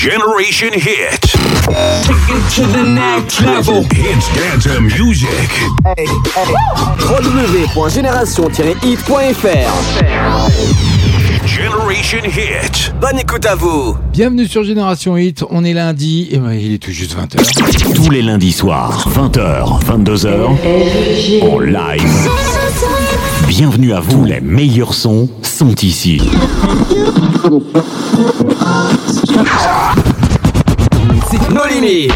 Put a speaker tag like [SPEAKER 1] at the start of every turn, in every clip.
[SPEAKER 1] Generation Hit. Take it to the next level. Hits dance music. Hey,
[SPEAKER 2] www.génération-hit.fr Generation Hit. Bonne écoute à vous.
[SPEAKER 3] Bienvenue sur Génération Hit. On est lundi et ben, il est tout juste 20h.
[SPEAKER 4] Tous les lundis soirs, 20h, 22h, en live. Bienvenue à vous, les meilleurs sons sont ici.
[SPEAKER 2] No limites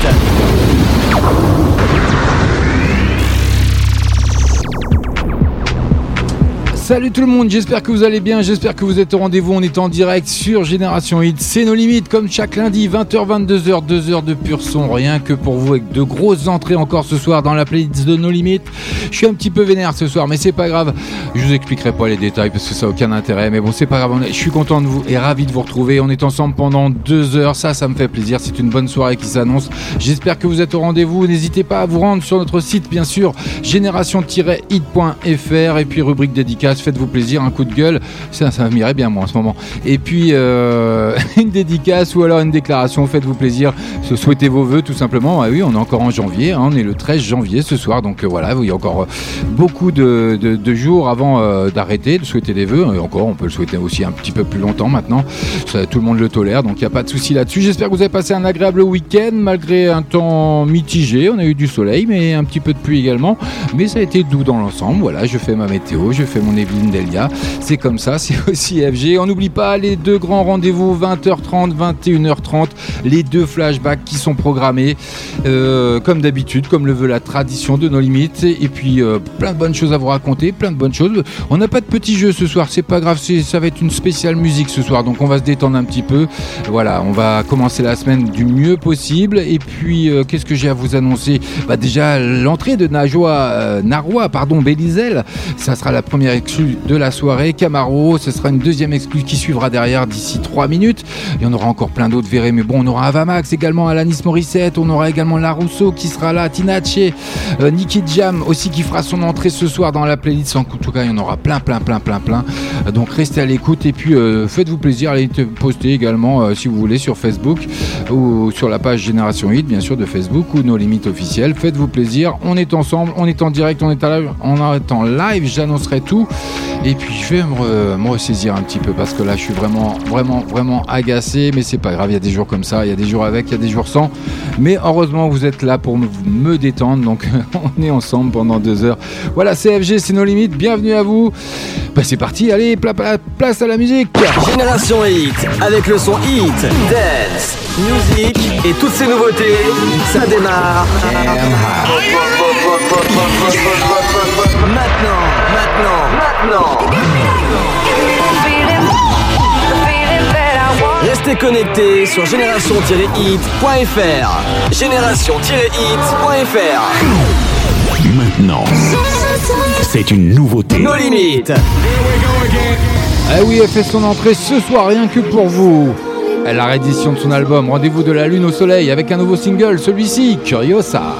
[SPEAKER 3] Salut tout le monde, j'espère que vous allez bien, j'espère que vous êtes au rendez-vous, on est en direct sur Génération Hit, c'est nos limites comme chaque lundi, 20h, 22h, 2 heures de pur son, rien que pour vous avec de grosses entrées encore ce soir dans la playlist de nos limites. Je suis un petit peu vénère ce soir, mais c'est pas grave, je vous expliquerai pas les détails parce que ça n'a aucun intérêt, mais bon c'est pas grave, je suis content de vous et ravi de vous retrouver, on est ensemble pendant 2 heures, ça ça me fait plaisir, c'est une bonne soirée qui s'annonce, j'espère que vous êtes au rendez-vous, n'hésitez pas à vous rendre sur notre site bien sûr, génération-hit.fr et puis rubrique dédicace faites-vous plaisir, un coup de gueule, ça, ça m'irait bien moi en ce moment. Et puis euh, une dédicace ou alors une déclaration, faites-vous plaisir, souhaitez vos voeux tout simplement. Ah oui, on est encore en janvier, hein, on est le 13 janvier ce soir, donc euh, voilà, il y a encore euh, beaucoup de, jours avant d'arrêter de souhaiter des vœux. Et encore, on peut le souhaiter aussi un petit peu plus longtemps maintenant. tout le monde le tolère, donc il n'y a pas de souci là-dessus. J'espère que vous avez passé un agréable week-end malgré un temps mitigé. On a eu du soleil, mais un petit peu de pluie également. Mais ça a été doux dans l'ensemble. Voilà, je fais ma météo, je fais mon Delia. C'est comme ça, c'est aussi FG. On n'oublie pas les deux grands rendez-vous 20h30, 21h30, les deux flashbacks qui sont programmés euh, comme d'habitude, comme le veut la tradition de nos limites. Et puis euh, plein de bonnes choses à vous raconter, plein de bonnes choses. On n'a pas de petits jeux ce soir, c'est pas grave, ça va être une spéciale musique ce soir, donc on va se détendre un petit peu. Voilà, on va commencer la semaine du mieux possible. Et puis euh, qu'est-ce que j'ai à vous annoncer? Bah déjà l'entrée de Najwa, Narwa, pardon, Bélizel, ça sera la première de la soirée. Camaro, ce sera une deuxième exclue qui suivra derrière d'ici 3 minutes. Il y en aura encore plein d'autres, verrez. Mais bon, on aura Avamax également, Alanis Morissette, on aura également La Rousseau qui sera là, Tinache, euh, Jam aussi qui fera son entrée ce soir dans la playlist. En tout cas, il y en aura plein, plein, plein, plein, plein. Donc restez à l'écoute et puis euh, faites-vous plaisir, allez poster également euh, si vous voulez sur Facebook ou sur la page Génération Hit, bien sûr, de Facebook ou nos limites officielles. Faites-vous plaisir, on est ensemble, on est en direct, on est, live, on est en live, j'annoncerai tout. Et puis je vais me, ressaisir un petit peu parce que là je suis vraiment, vraiment, vraiment agacé. Mais c'est pas grave, il y a des jours comme ça, il y a des jours avec, il y a des jours sans. Mais heureusement vous êtes là pour me, détendre. Donc on est ensemble pendant deux heures. Voilà, CFG, c'est nos limites. Bienvenue à vous. Bah c'est parti, allez, place à la musique.
[SPEAKER 2] Génération Hit, avec le son Hit, Dance, Music et toutes ces nouveautés, ça démarre. Maintenant, maintenant, maintenant. Restez connectés sur génération-hit.fr. Génération-hit.fr.
[SPEAKER 4] Maintenant, c'est une nouveauté.
[SPEAKER 2] Nos limites.
[SPEAKER 3] Ah oui, elle fait son entrée ce soir rien que pour vous. La réédition de son album Rendez-vous de la Lune au Soleil avec un nouveau single, celui-ci, Curiosa.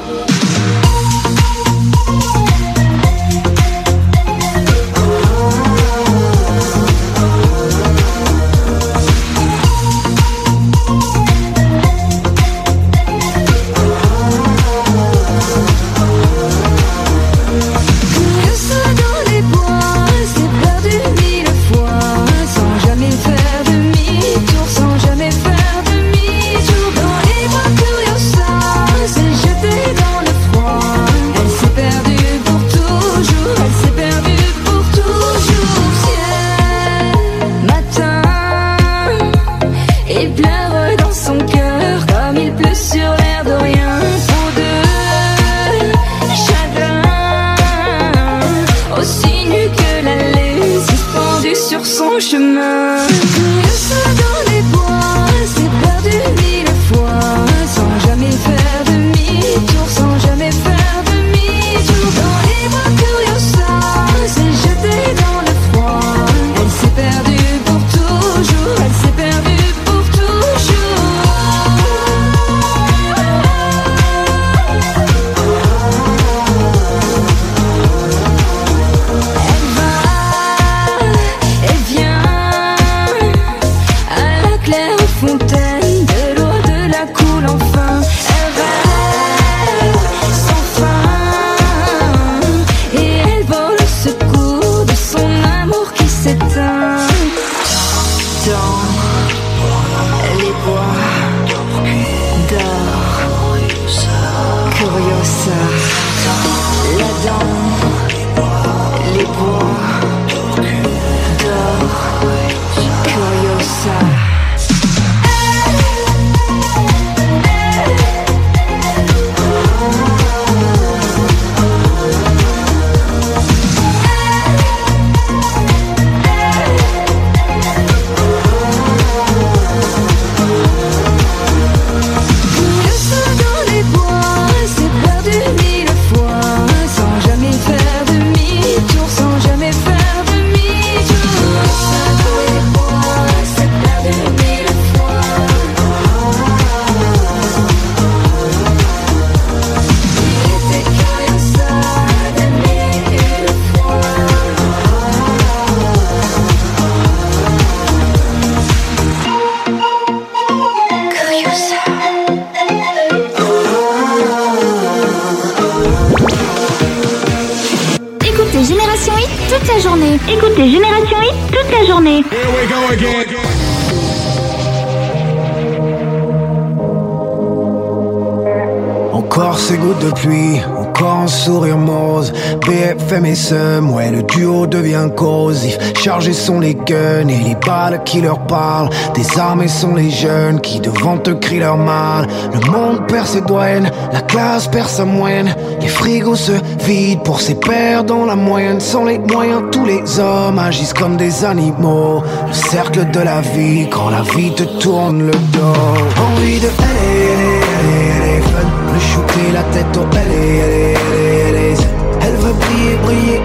[SPEAKER 5] Sont les guns et les balles qui leur parlent. Désarmés sont les jeunes qui devant te crient leur mal. Le monde perd ses douanes, la classe perd sa moyenne. Les frigos se vident pour ses pères dans la moyenne. Sans les moyens, tous les hommes agissent comme des animaux. Le cercle de la vie, quand la vie te tourne le dos. Envie de le shooter la tête au est, elle veut briller, briller,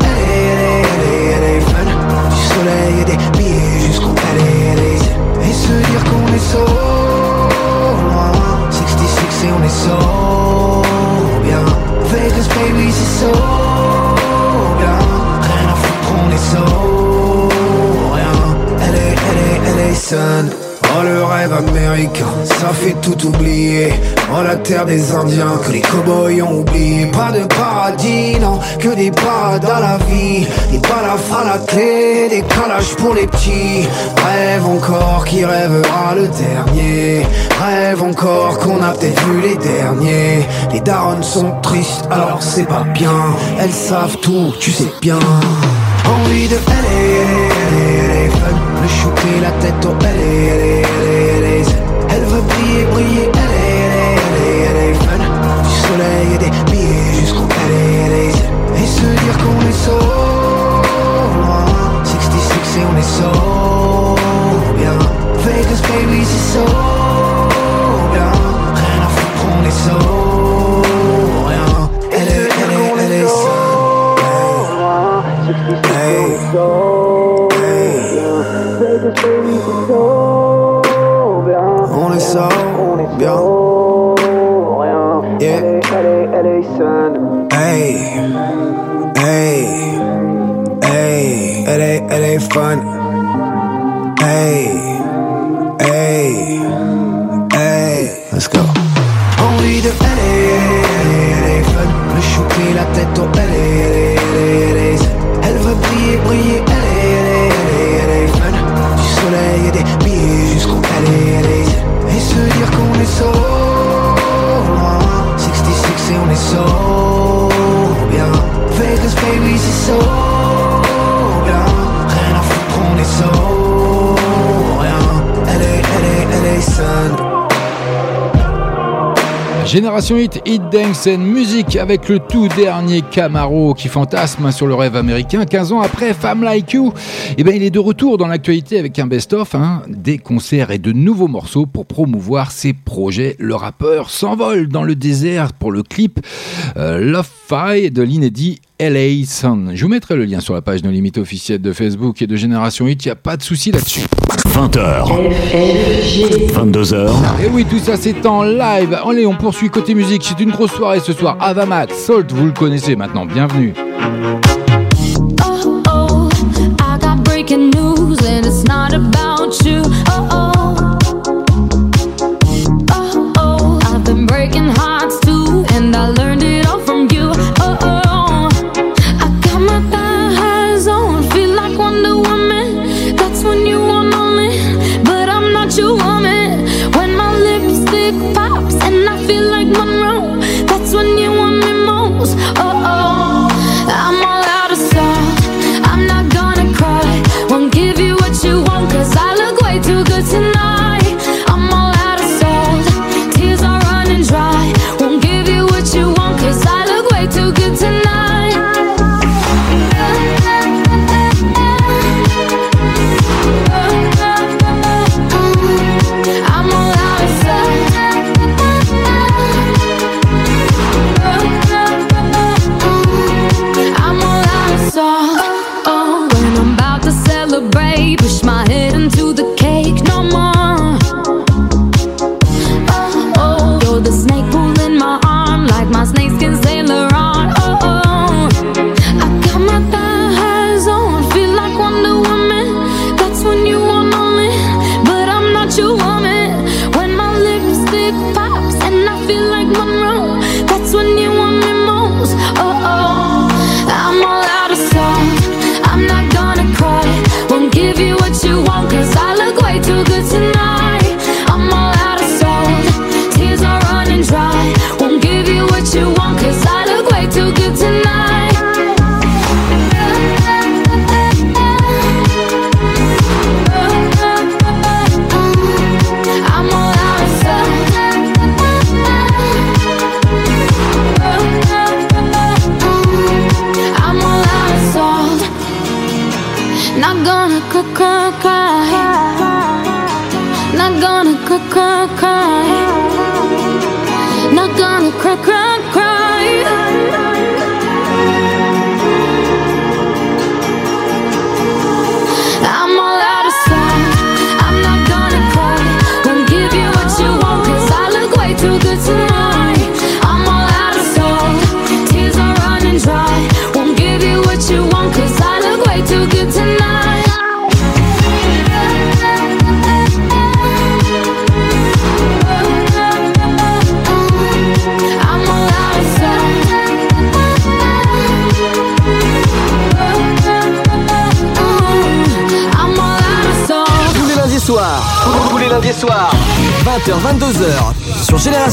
[SPEAKER 5] baby c'est so bien, rien à foutre on est so rien, elle est, elle est, elle est sun. Le rêve américain, ça fait tout oublier. Oh la terre des indiens que les cowboys ont oublié. Pas de paradis, non, que des parades à la vie. Des balafres à la clé, des calages pour les petits. Rêve encore qui rêvera le dernier. Rêve encore qu'on a peut-être vu les derniers. Les darons sont tristes, alors c'est pas bien. Elles savent tout, tu sais bien. Envie de elle Le shooter la tête au elle elle est, elle est, elle veut briller, briller, elle est, elle est, elle est, fan Du soleil et des billets jusqu'au elle est, elle est Et se dire qu'on est loin 66 et on est so bien. Vegas baby c'est so ça, bien. Yeah. Hey, hey, hey, elle est, elle est fun. Hey, hey, hey, let's go. Envie de est, elle est, fun. Le shooter la tête au est, elle est, elle veut briller, briller, elle est, elle est, elle est, fan Du soleil et des billets jusqu'au est, elle est se dire qu'on est so loin 66 et on est so bien. Vegas baby c'est so bien. Rien à foutre on est so rien. Elle est, elle est, elle est
[SPEAKER 3] Génération Hit, Hit Dance and Music avec le tout dernier Camaro qui fantasme sur le rêve américain 15 ans après Femme Like You. Eh ben, il est de retour dans l'actualité avec un best-of, hein, des concerts et de nouveaux morceaux pour promouvoir ses projets. Le rappeur s'envole dans le désert pour le clip euh, Love De l'inédit LA Sun. Je vous mettrai le lien sur la page No Limite officielle de Facebook et de Génération Hit, il n'y a pas de souci là-dessus.
[SPEAKER 4] 20h, 22h,
[SPEAKER 3] Et oui, tout ça c'est en live. Allez, on poursuit côté musique. C'est une grosse soirée ce soir. Avamax, Salt, vous le connaissez maintenant. Bienvenue.
[SPEAKER 2] goodbye.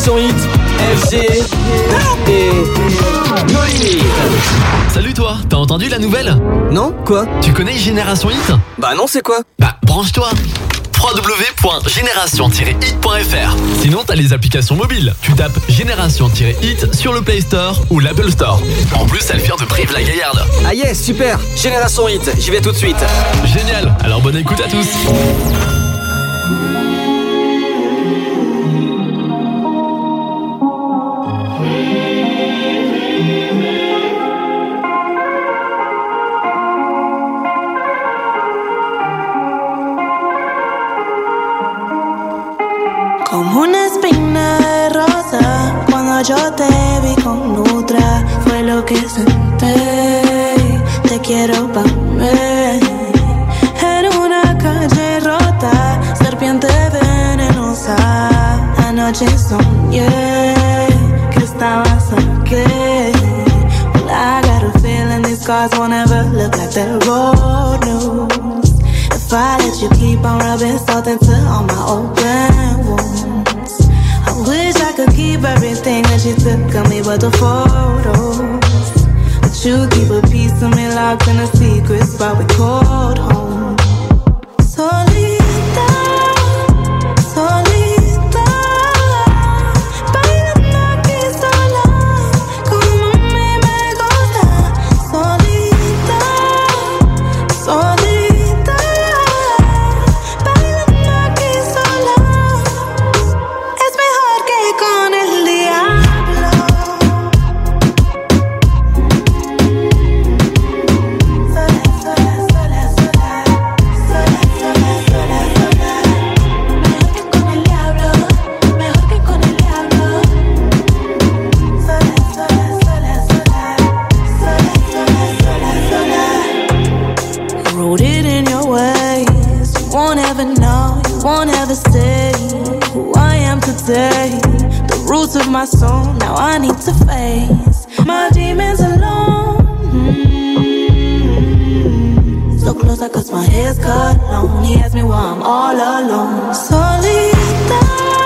[SPEAKER 2] Génération Hit, FG et No Limit.
[SPEAKER 6] Salut toi, t'as entendu la nouvelle?
[SPEAKER 2] Non Quoi?
[SPEAKER 6] Tu connais Génération Hit?
[SPEAKER 2] Bah non, c'est quoi?
[SPEAKER 6] Bah branche-toi www.génération-hit.fr Sinon t'as les applications mobiles. Tu tapes Génération-hit sur le Play Store ou l'Apple Store. En plus elle vient de Brive-la-Gaillarde.
[SPEAKER 2] Ah yes, super Génération Hit, j'y vais tout de suite.
[SPEAKER 6] Génial, alors bonne écoute à tous.
[SPEAKER 7] Salt into all my open wounds. I wish I could keep everything that you took of me, but the photos. But you keep a piece of me locked in a secret spot we called am. The roots of my soul, now I need to face my demons alone. Mm. So close, I cause my hair's cut long. He asked me why I'm all alone. Solita.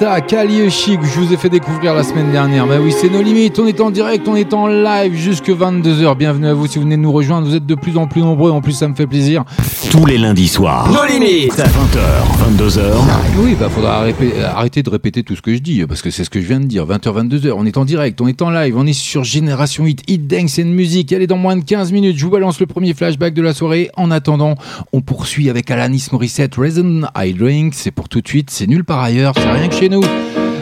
[SPEAKER 7] Solita,
[SPEAKER 3] Kali Chic, je vous ai fait découvrir la semaine dernière. Bah oui, c'est nos limites. On est en direct, on est en live jusque 22h. Bienvenue à vous si vous venez de nous rejoindre. Vous êtes de plus en plus nombreux. En plus, ça me fait plaisir.
[SPEAKER 4] Tous les lundis soirs,
[SPEAKER 2] No Limit
[SPEAKER 4] 20h, 22h,
[SPEAKER 3] Oui, bah faudra arrêter de répéter tout ce que je dis parce que c'est ce que je viens de dire. 20h, 22h. On est en direct, on est en live, on est sur Génération Hit, Hit Dance and Music. Elle est dans moins de 15 minutes. Je vous balance le premier flashback de la soirée. En attendant, on poursuit avec Alanis Morissette, Reason I Drink. C'est pour tout de suite. C'est nulle part ailleurs. C'est rien que chez nous.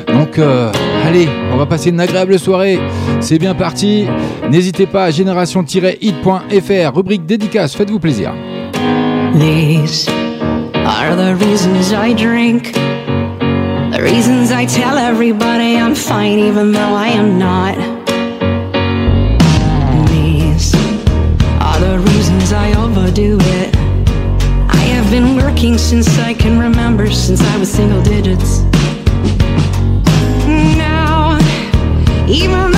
[SPEAKER 3] Donc, euh, allez, on va passer une agréable soirée. C'est bien parti. N'hésitez pas à génération-hit.fr, rubrique dédicace. Faites-vous plaisir.
[SPEAKER 8] These are the reasons I drink. The reasons I tell everybody I'm fine even though I am not. These are the reasons I overdo it. I have been working since I can remember, since I was single digits. Even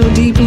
[SPEAKER 7] so deeply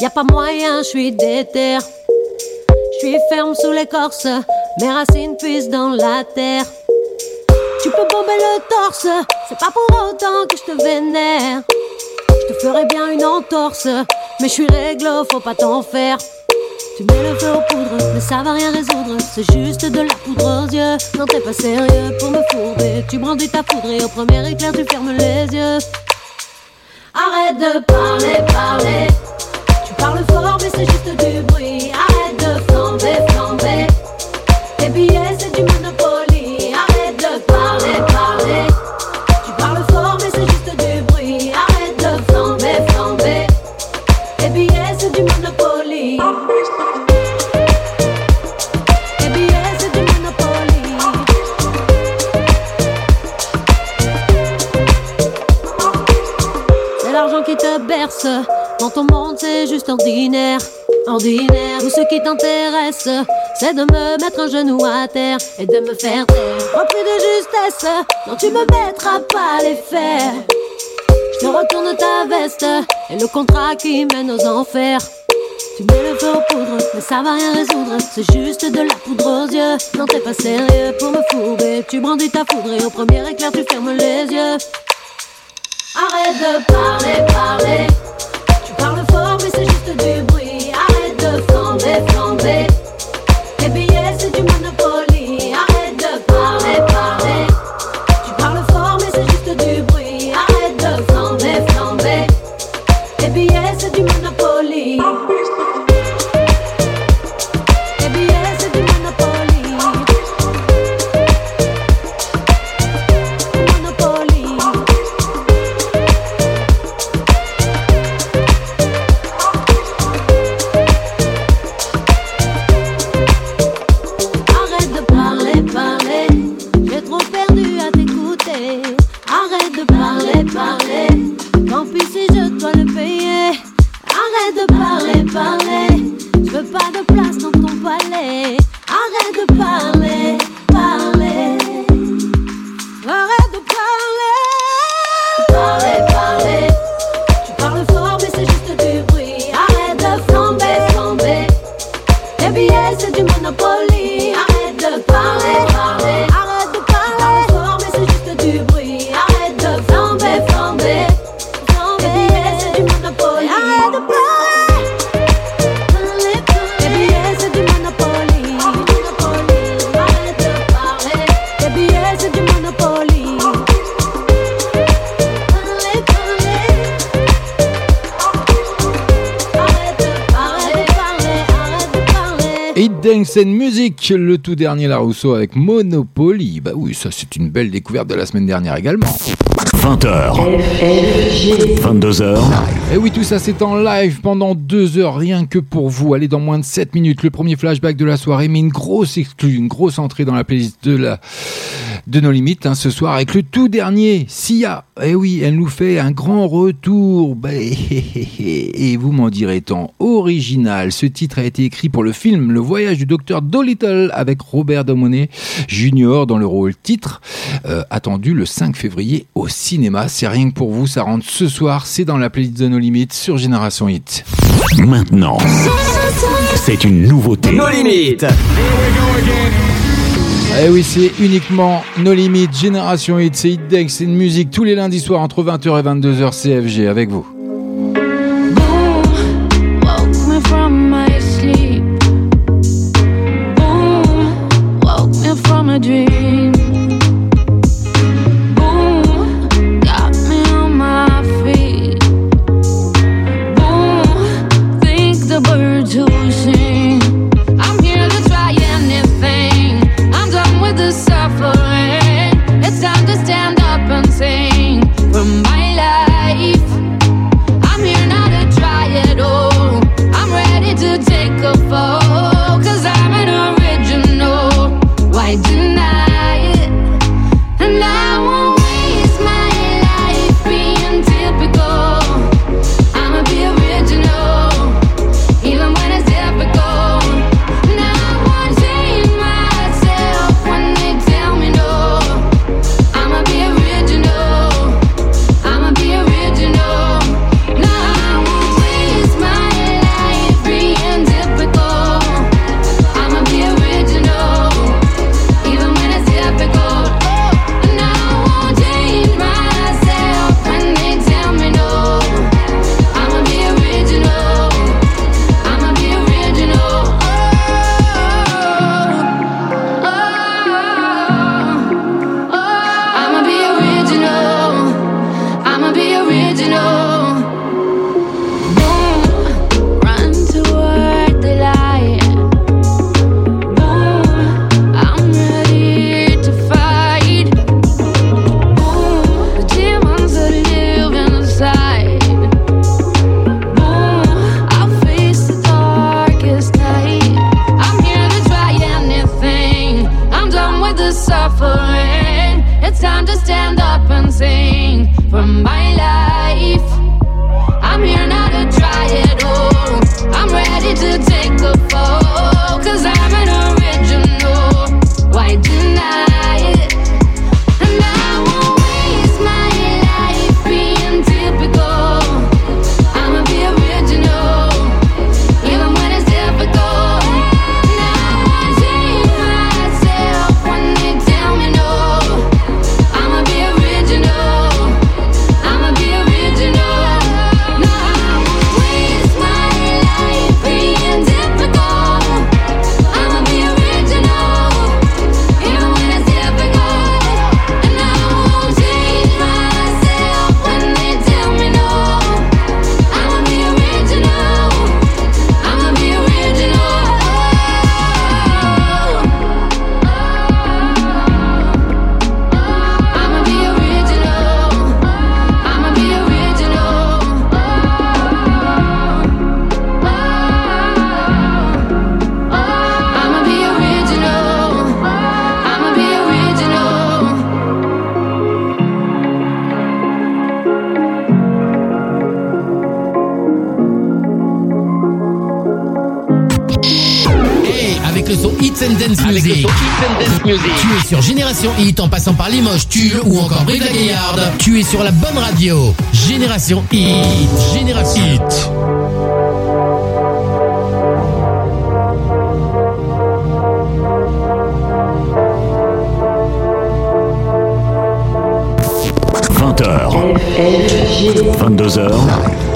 [SPEAKER 9] y a pas moyen, je suis déter. Je suis ferme sous l'écorce, mes racines puissent dans la terre. Tu peux bomber le torse, c'est pas pour autant que je te vénère. Je te ferai bien une entorse, mais je suis réglo, faut pas t'en faire. Tu mets le feu aux poudres, mais ça va rien résoudre. C'est juste de la poudre aux yeux. Non, t'es pas sérieux pour me fourber. Tu brandis ta poudre et au premier éclair, tu fermes les yeux. Arrête de parler, parler. Fort, mais c'est juste du bruit. Arrête de flamber. Juste ordinaire. Ordinaire. Tout ce qui t'intéresse, c'est de me mettre un genou à terre et de me faire taire. Repris de justesse, non, tu me mettras pas les fers. Je te retourne ta veste et le contrat qui mène aux enfers. Tu mets le feu aux poudres, mais ça va rien résoudre. C'est juste de la poudre aux yeux. Non, t'es pas sérieux pour me fourber. Tu brandis ta foudre et au premier éclair, tu fermes les yeux. Arrête de parler, parler.
[SPEAKER 3] yesterday, le tout dernier La Rousseau avec Monopoly. Bah oui, ça c'est une belle découverte de la semaine dernière également.
[SPEAKER 4] 20h. 22h.
[SPEAKER 3] Et oui, tout ça c'est en live pendant deux heures, rien que pour vous. Allez, dans moins de 7 minutes, le premier flashback de la soirée, mais une grosse exclue, une grosse entrée dans la playlist de la de nos limites hein, ce soir avec le tout dernier, Sia. Et oui, elle nous fait un grand retour. Bah, et vous m'en direz tant. Original, ce titre a été écrit pour le film Le voyage du docteur Dolittle avec Robert Domoney Jr. dans le rôle titre, euh, attendu le 5 février au cinéma. C'est rien que pour vous, ça rentre ce soir, c'est dans la playlist de nos limites sur Génération Hit.
[SPEAKER 4] Maintenant, c'est une nouveauté.
[SPEAKER 2] Nos limites.
[SPEAKER 3] Eh oui, c'est uniquement No Limit, Génération Hit, c'est Hit Deck, c'est une musique tous les lundis soirs entre 20h et 22h CFG avec vous.
[SPEAKER 10] Up and sing for my life. I'm here to try all. I'm ready to take fall. Cause I'm
[SPEAKER 11] Tu es sur Génération Hit en passant par Limoges, Tulle ou encore Brive la Gaillarde. Tu es sur la bonne radio. Génération Hit. Génération Hit.
[SPEAKER 4] h 22h.
[SPEAKER 10] Speeding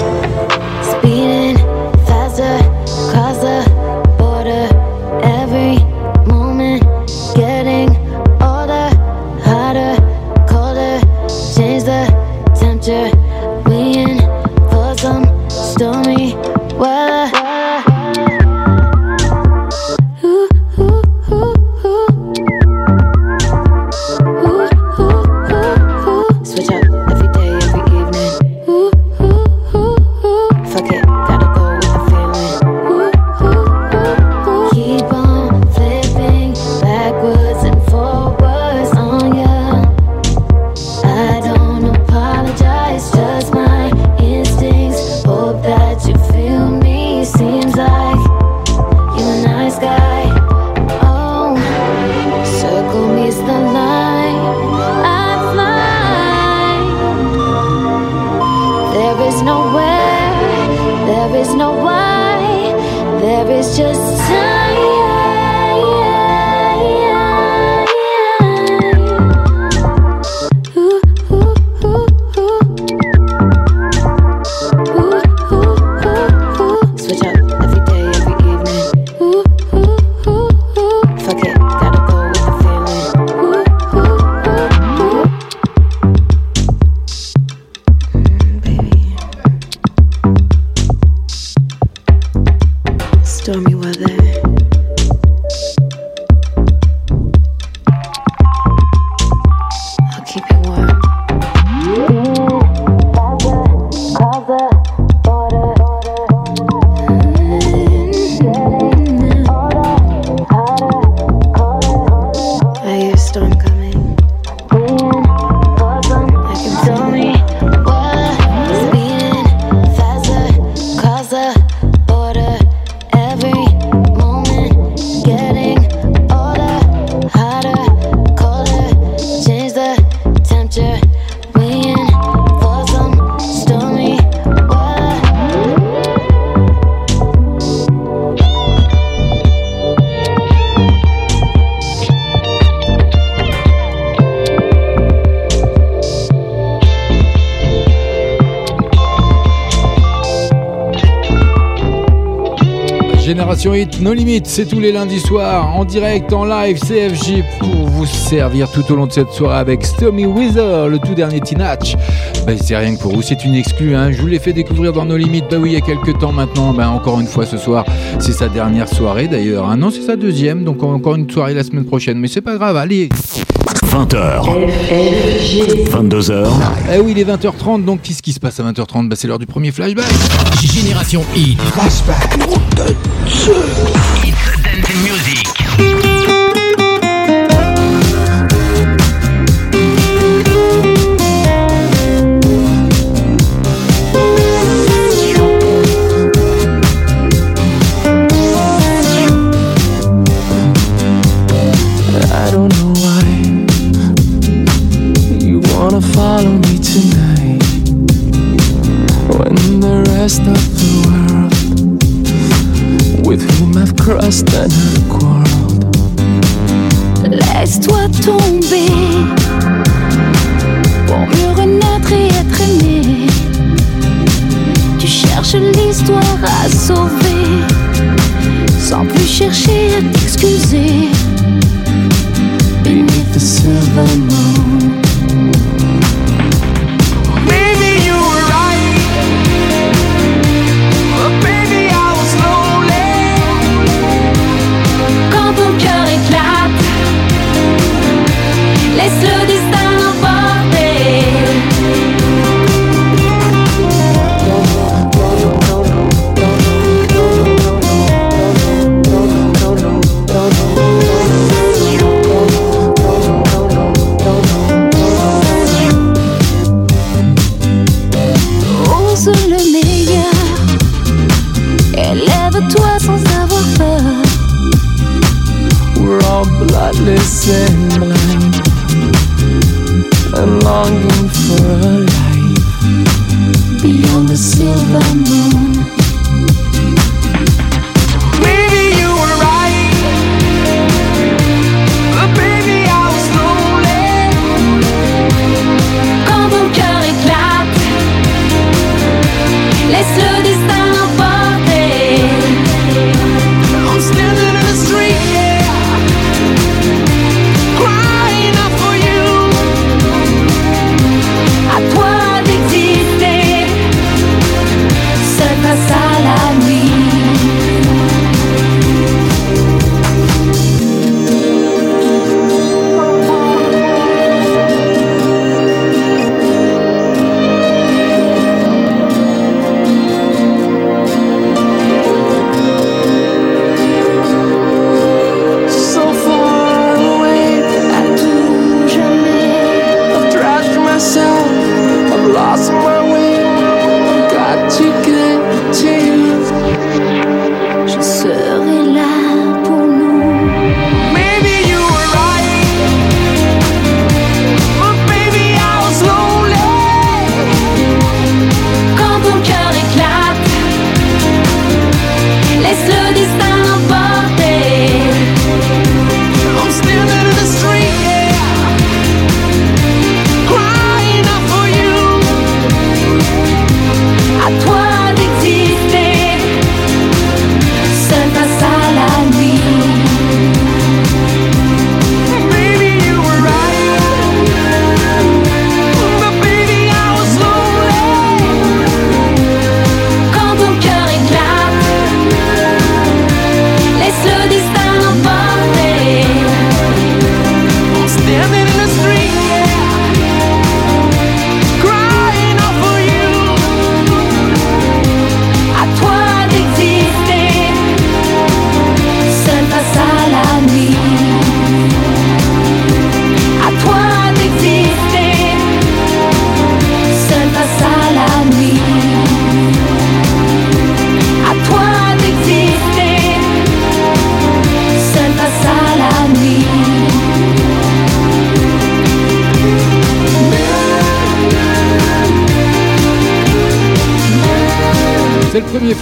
[SPEAKER 3] Hit, No Limit, c'est tous les lundis soirs en direct, en live, CFJ pour vous servir tout au long de cette soirée avec Stormy Weather, le tout dernier Tinach. Ben, c'est rien que pour vous, c'est une exclue, hein. je vous l'ai fait découvrir dans No Limit, bah oui, il y a quelques temps maintenant, ben, encore une fois ce soir, c'est sa dernière soirée d'ailleurs, hein. non c'est sa deuxième, donc encore une soirée la semaine prochaine, mais c'est pas grave, allez
[SPEAKER 4] 20h. 22h.
[SPEAKER 3] Eh oui, il est 20h30, donc qu'est-ce qui se passe à 20h30 bah, C'est l'heure du premier flashback.
[SPEAKER 11] Génération Hit.
[SPEAKER 3] Flashback.
[SPEAKER 12] Chercher à t'excuser.
[SPEAKER 3] awesome.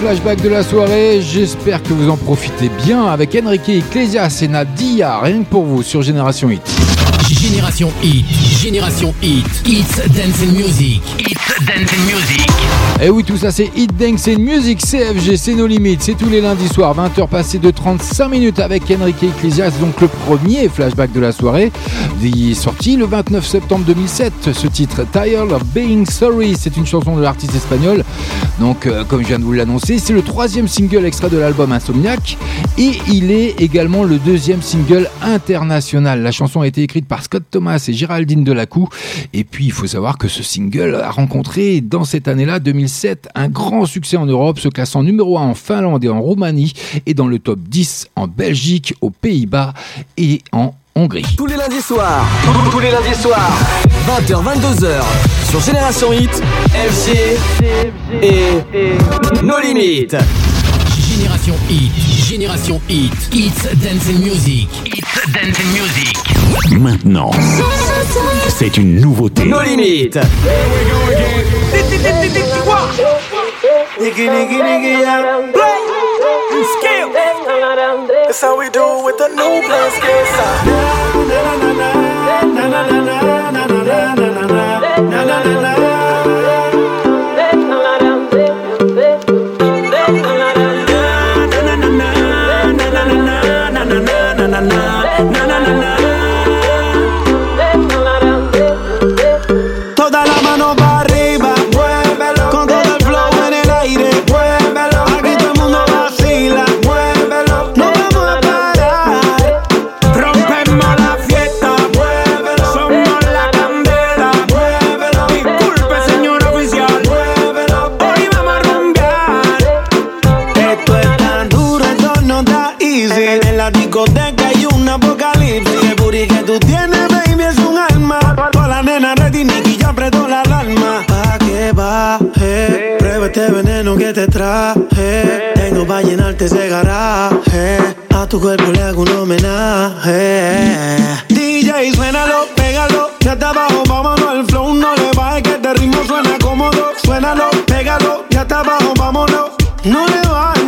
[SPEAKER 3] Flashback de la soirée. J'espère que vous en profitez bien avec Enrique Iglesias et Nadia, rien que pour vous sur Génération Hit.
[SPEAKER 11] Génération Hit, Génération Hit, It's Dance and Music, It's Dance and Music.
[SPEAKER 3] Et Eh oui, tout ça c'est Hit Dance and Music CFG, c'est nos limites. C'est tous les lundis soirs, 20h passées de 35 minutes avec Enrique Iglesias, donc le premier flashback de la soirée. Il est sorti le 29 septembre 2007. Ce titre, Tired of Being Sorry, c'est une chanson de l'artiste espagnol. Donc, euh, comme je viens de vous l'annoncer, c'est le troisième single extrait de l'album Insomniac et il est également le deuxième single international. La chanson a été écrite par Scott Thomas et Géraldine Delacou. Et puis, il faut savoir que ce single a rencontré dans cette année-là, 2007, un grand succès en Europe, se classant numéro 1 en Finlande et en Roumanie et dans le top 10 en Belgique, aux Pays-Bas et en Hongrie.
[SPEAKER 2] Tous les lundis soirs, tous- tous les lundis soirs, 20h, 22h, sur Génération Hit, FG et No Limites.
[SPEAKER 11] Génération Hit, Génération Hit, It's Dance and Music, It's Dance and Music.
[SPEAKER 4] Maintenant, c'est une nouveauté.
[SPEAKER 2] No Limites.
[SPEAKER 13] Nigga, nigga, nigga, yeah. Play. Skill. That's how we do it with the new play skill Nicky ya apretó la alarma. Pa' que baje, prueba este veneno que te traje. Tengo pa' llenarte ese garaje. A tu cuerpo le hago un homenaje. DJ, suénalo, pégalo. Ya está abajo, vámonos al flow. No le bajes que este ritmo suena cómodo. Suénalo, pégalo. Ya está abajo, vámonos. No le bajes,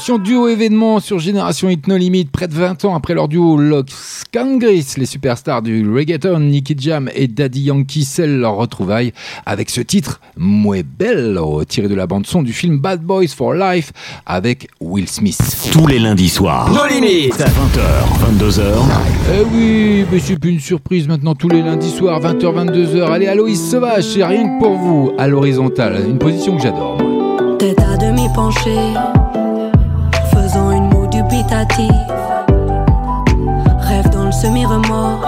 [SPEAKER 3] attention, duo événement sur Génération Hit No Limit, près de 20 ans après leur duo Lox Kangris, les superstars du reggaeton, Nicky Jam et Daddy Yankee scellent leur retrouvailles avec ce titre Muy Bello, tiré de la bande-son du film Bad Boys for Life avec Will Smith.
[SPEAKER 4] Tous les lundis soirs.
[SPEAKER 2] No Limites.
[SPEAKER 4] 20h, 22h.
[SPEAKER 3] Eh oui, mais c'est plus une surprise maintenant tous les lundis soirs, 20h, 22h. Allez, Aloïs Sauvage, c'est rien que pour vous, à l'horizontale, une position que j'adore.
[SPEAKER 14] Tête à demi penchée, faisant Rêve dans le semi-remorque.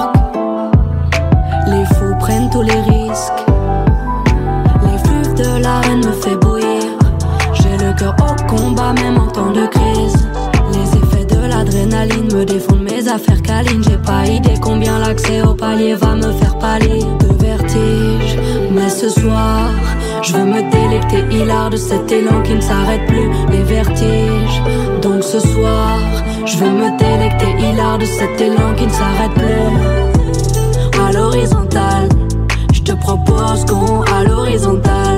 [SPEAKER 14] Les fous prennent tous les risques. Les flux de la me fait bouillir. J'ai le cœur au combat, même en temps de crise. Les effets de l'adrénaline me défendent mes affaires câlines. J'ai pas idée combien l'accès au palier va me faire pâlir de vertige. Mais ce soir, je veux me délecter hilar de cet élan qui ne s'arrête plus, les vertiges. Donc ce soir, je veux me délecter hilar de cet élan qui ne s'arrête plus. À l'horizontale, je te propose qu'on à l'horizontale.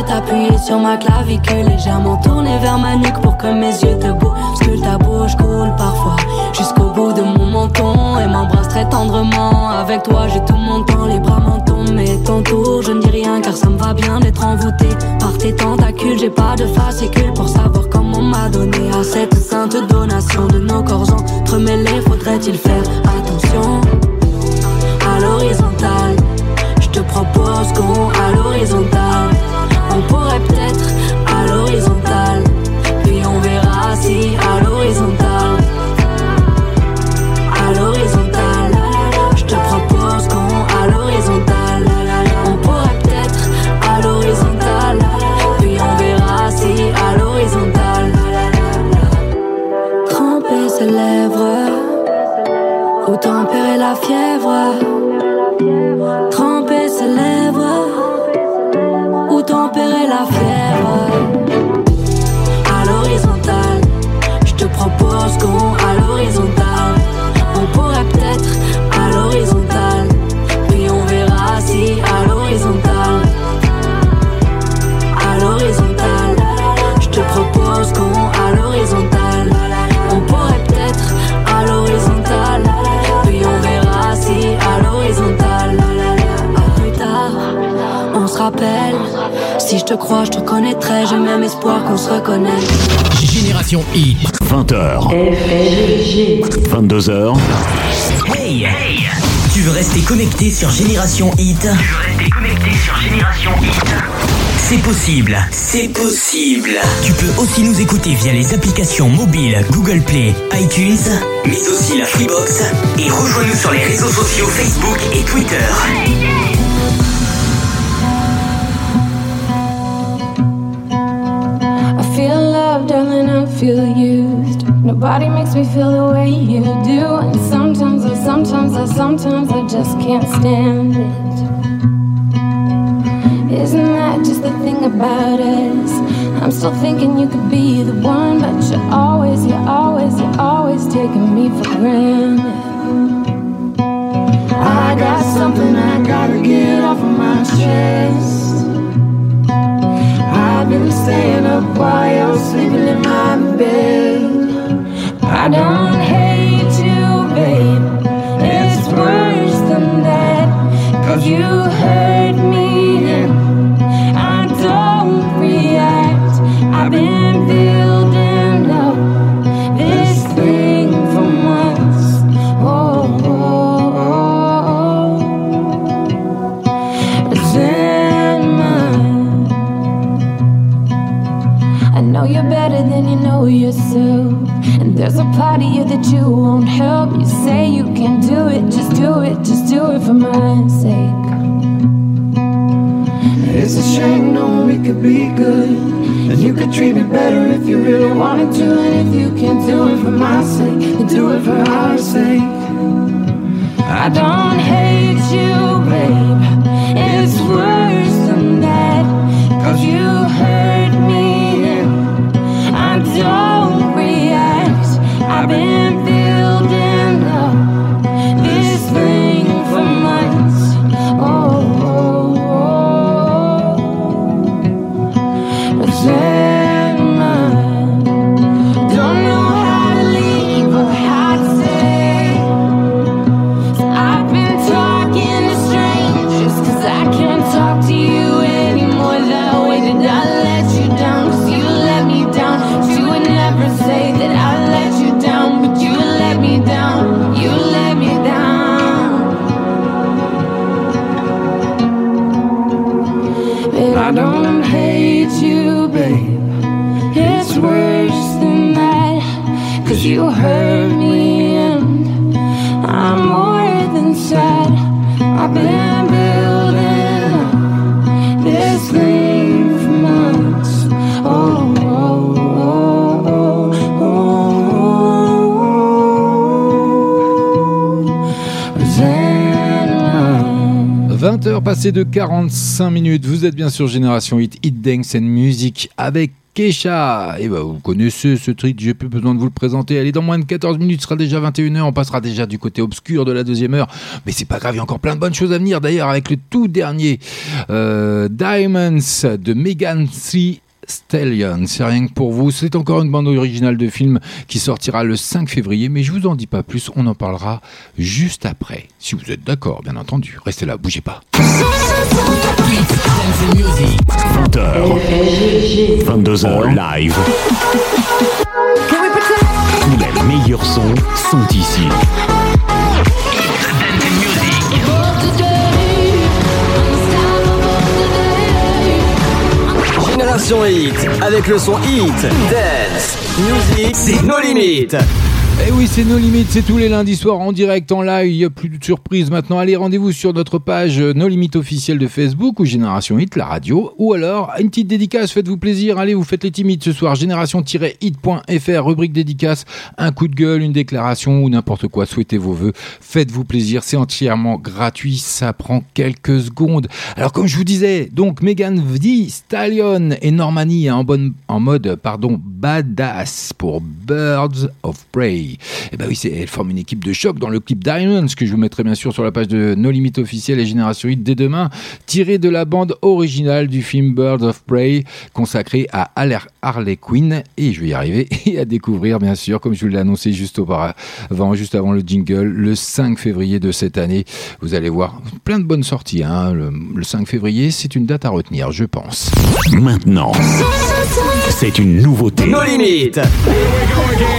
[SPEAKER 14] Tête appuyée sur ma clavicule, légèrement tournée vers ma nuque pour que mes yeux te bousculent. Ta bouche coule parfois jusqu'au bout de mon menton et m'embrasse très tendrement. Avec toi, j'ai tout mon temps, les bras m'en mais ton tour, je ne dis rien car ça me va bien d'être envoûté par tes tentacules. J'ai pas de fascicule pour savoir comment m'a donné à cette sainte donation de nos corps entremêlés. Faudrait-il faire attention à l'horizontale? Je te propose qu'on à l'horizontale. Pourrait peut-être te crois, je te connaîtrai. J'ai même espoir qu'on se reconnaisse.
[SPEAKER 11] Génération Hit.
[SPEAKER 4] 20h. 22h.
[SPEAKER 15] Hey, Tu veux rester connecté sur Génération Hit Tu veux rester connecté sur Génération Hit C'est possible, c'est possible. Tu peux aussi nous écouter via les applications mobiles Google Play, iTunes, mais aussi la Freebox. Et rejoins-nous sur les réseaux sociaux Facebook et Twitter.
[SPEAKER 10] Nobody makes me feel the way you do. And sometimes, I, sometimes, I, sometimes I just can't stand it. Isn't that just the thing about us? I'm still thinking you could be the one, but you're always, you're always, you're always taking me for granted. I got something I gotta get off of my chest. I've been staying up while you're sleeping in my bed. I don't hate you, babe. It's worse than that. Cause you hurt me there's a part of you that you won't help. You say you can do it, just do it, just do it for my sake.
[SPEAKER 12] It's a shame, no, we could be good. And you could treat me better if you really wanted to. And if you can't do it for my sake, do it for our sake.
[SPEAKER 10] I don't hate you, babe. It's worse than that. Been
[SPEAKER 3] 20h passées de 45 minutes, vous êtes bien sur Génération Hit, Hit Dance and Music avec Kesha. Et bah, vous connaissez ce truc, j'ai plus besoin de vous le présenter. Allez, dans moins de 14 minutes, sera déjà 21h, on passera déjà du côté obscur de la deuxième heure. Mais c'est pas grave, il y a encore plein de bonnes choses à venir. D'ailleurs, avec le tout dernier euh, Diamonds de Megan Thee Stallion, c'est rien que pour vous. C'est encore une bande originale de film qui sortira le 5 février, mais je vous en dis pas plus, on en parlera juste après. Si vous êtes d'accord, bien entendu. Restez là, bougez pas.
[SPEAKER 4] 20h, 22h live. Tous les meilleurs sons sont ici.
[SPEAKER 2] Génération Hit, avec le son Hit, Dance, Music, c'est nos limites.
[SPEAKER 3] Eh oui, c'est nos limites, c'est tous les lundis soirs en direct, en live, il n'y a plus de surprise maintenant. Allez, rendez-vous sur notre page euh, Nos limites officielle de Facebook ou Génération Hit, la radio, ou alors une petite dédicace, faites-vous plaisir, allez, vous faites les timides ce soir, génération-hit.fr, rubrique dédicace, un coup de gueule, une déclaration ou n'importe quoi, souhaitez vos voeux, faites-vous plaisir, c'est entièrement gratuit, ça prend quelques secondes. Alors comme je vous disais, donc Megan Thee Stallion et Normani en, bonne, en mode pardon, badass pour Birds of Prey. Et ben oui, c'est, elle forme une équipe de choc dans le clip Diamonds que je vous mettrai bien sûr sur la page de No Limit officielle et Génération 8 dès demain, tiré de la bande originale du film Birds of Prey consacré à Aller- Harley Quinn et je vais y arriver et à découvrir bien sûr comme je vous l'ai annoncé juste auparavant, juste avant le jingle, le 5 février de cette année. Vous allez voir plein de bonnes sorties. hein. Le, le 5 février, c'est une date à retenir, je pense.
[SPEAKER 4] Maintenant, c'est une nouveauté.
[SPEAKER 2] Nos limites.
[SPEAKER 10] Diamonds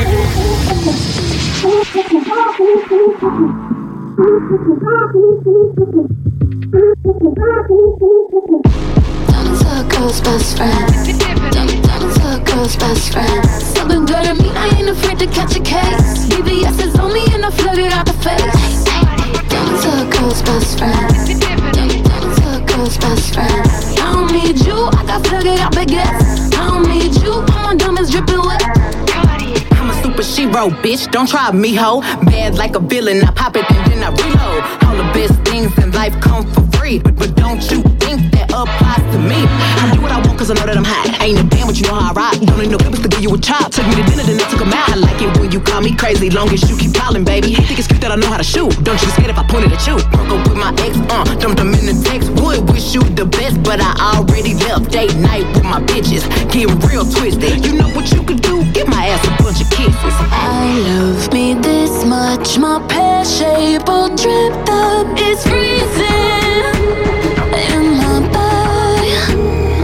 [SPEAKER 10] are girl's best friend. Diamonds are girl's best friend. Something good to me, I ain't afraid to catch a case. BBS is on me and I flood it out the face. Diamonds are girl's best friend. Diamonds are girl's best friend. I don't need you, I got flooded out baguettes. I don't need you, all my diamonds dripping
[SPEAKER 16] a super shero, bitch. Don't try me, ho. Bad like a villain. I pop it and then I reload. All the best things in life come for free. But, but don't you think that applies to me? I do what I want cause I know that I'm hot. Ain't a damn but you know how I rock. Don't need no papers to give you a chop. Took me to dinner, then I took 'em out. I like it when you call me crazy. Long as you keep calling, baby. Think it's cute that I know how to shoot. Don't you be scared if I pointed at you. Up with my ex, uh, dumped them in the text. Would wish you the best, but I already left. Date night with my bitches. Get real twisted. You know what you could do? Give my ass a bunch of kisses.
[SPEAKER 10] I love me this much. My pear shape all dripped up. It's freezing in my body.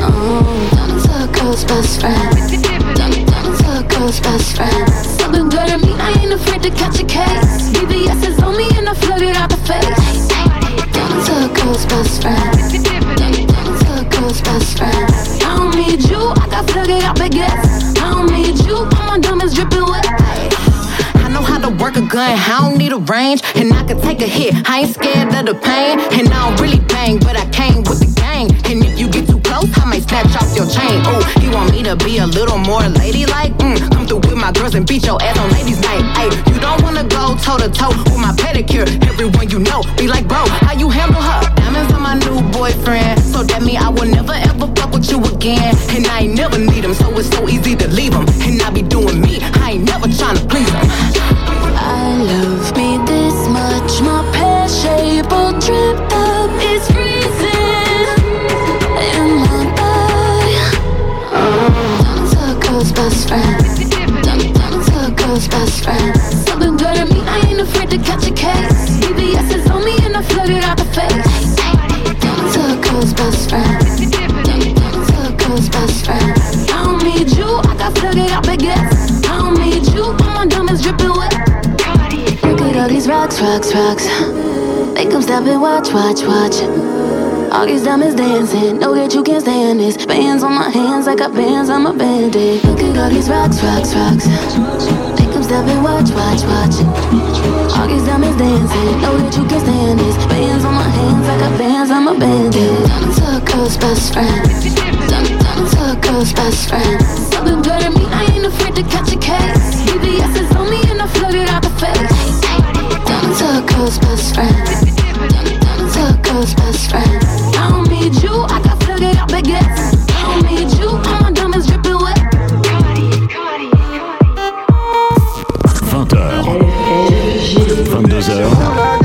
[SPEAKER 10] Oh, diamonds are girl's best friend. Diamond- Diamonds are girl's best friend. Something good to me, I ain't afraid to catch a case. BBS is on me and I flood it out the face. Diamonds are girl's best friend. Diamond- Diamonds are girl's best friend. I don't need you, I got flooded out baguettes.
[SPEAKER 16] Gun, I don't need a range, and I can take a hit. I ain't scared of the pain, and I don't really bang, but I came with the gang. And if you get too close, I might snatch off your chain. Oh, you want me to be a little more ladylike? Mm, come through with my girls and beat your ass on ladies' night. Ay, you don't wanna go toe to toe with my pedicure. Everyone you know be like, bro, how you handle her? Diamonds on my new boyfriend, so that mean I will never ever fuck with you again. And I ain't never need him, so it's so easy to leave him. And I be doing me, I ain't never tryna please him.
[SPEAKER 10] shape or dream rocks, rocks, rocks. Make them stop and watch, watch, watch. All these diamonds dancing, know that you can't stand this. Bands on my hands, I got bands, I'm a bandit. Look at all these rocks, rocks, rocks. Make them Keep stepping, watch, watch, watch. All these diamonds dancing. Know that you can't stand this. Bands on my hands, I got bands on my bandit. Turn into a girl's best friend. Turn, turn into a girl's best friend. Something good to me, I ain't afraid to catch a case. BBS is on me and I float it out the face. Girl's best friend. Into a girl's best friend. I don't need you, I got flooded out baguettes. I don't need you, all my diamonds dripping wet.
[SPEAKER 4] 20h. 22h.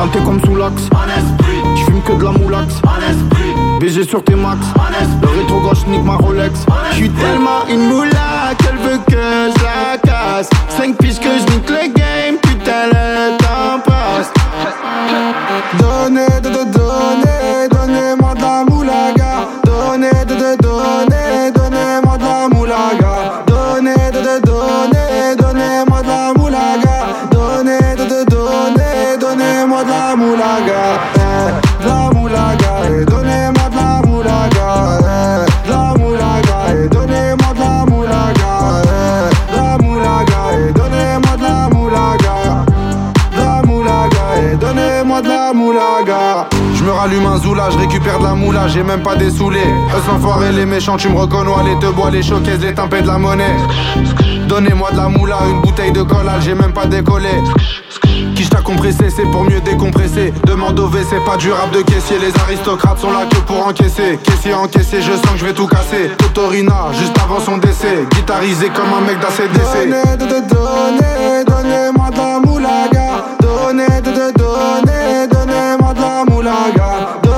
[SPEAKER 17] Dans t'es comme sous l'axe. J'fume que de la moulax BG sur tes max. Le rétro gauche nique ma Rolex. J'suis tellement une moula qu'elle veut que je la casse. 5 piges que je nique le rallume un zoula, je récupère de la moula, j'ai même pas des saoulés. Eux les méchants, tu me reconnais, les te bois, les choquaises, les tempêtes de la monnaie. Donnez-moi de la moula, une bouteille de collage, j'ai même pas décollé. Qui t'a compressé, c'est pour mieux décompresser. Demande au V, c'est pas du rap de caissier. Les aristocrates sont là que pour encaisser. Caissier encaissé, je sens que je vais tout casser. Totorina, juste avant son décès. Guitarisé comme un mec d'ACDC. Donnez, de, de, donnez, donnez-moi de la moulaga. Donnez, de, donnez, de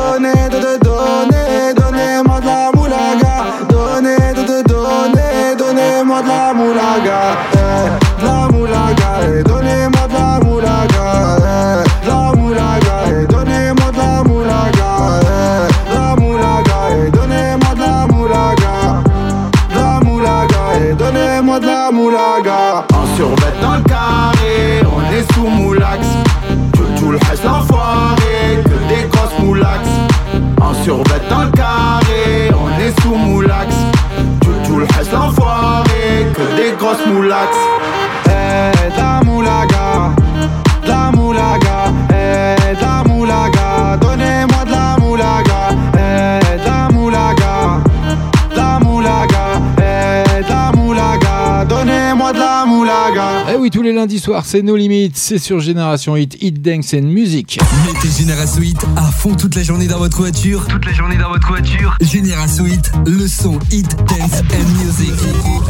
[SPEAKER 3] Lundis soirs, c'est nos limites, c'est sur Génération Hit, Hit Dance and Music.
[SPEAKER 18] Mettez Génération Hit à fond toute la journée dans votre voiture. Toute la journée dans votre voiture. Génération Hit, le son Hit Dance and Music.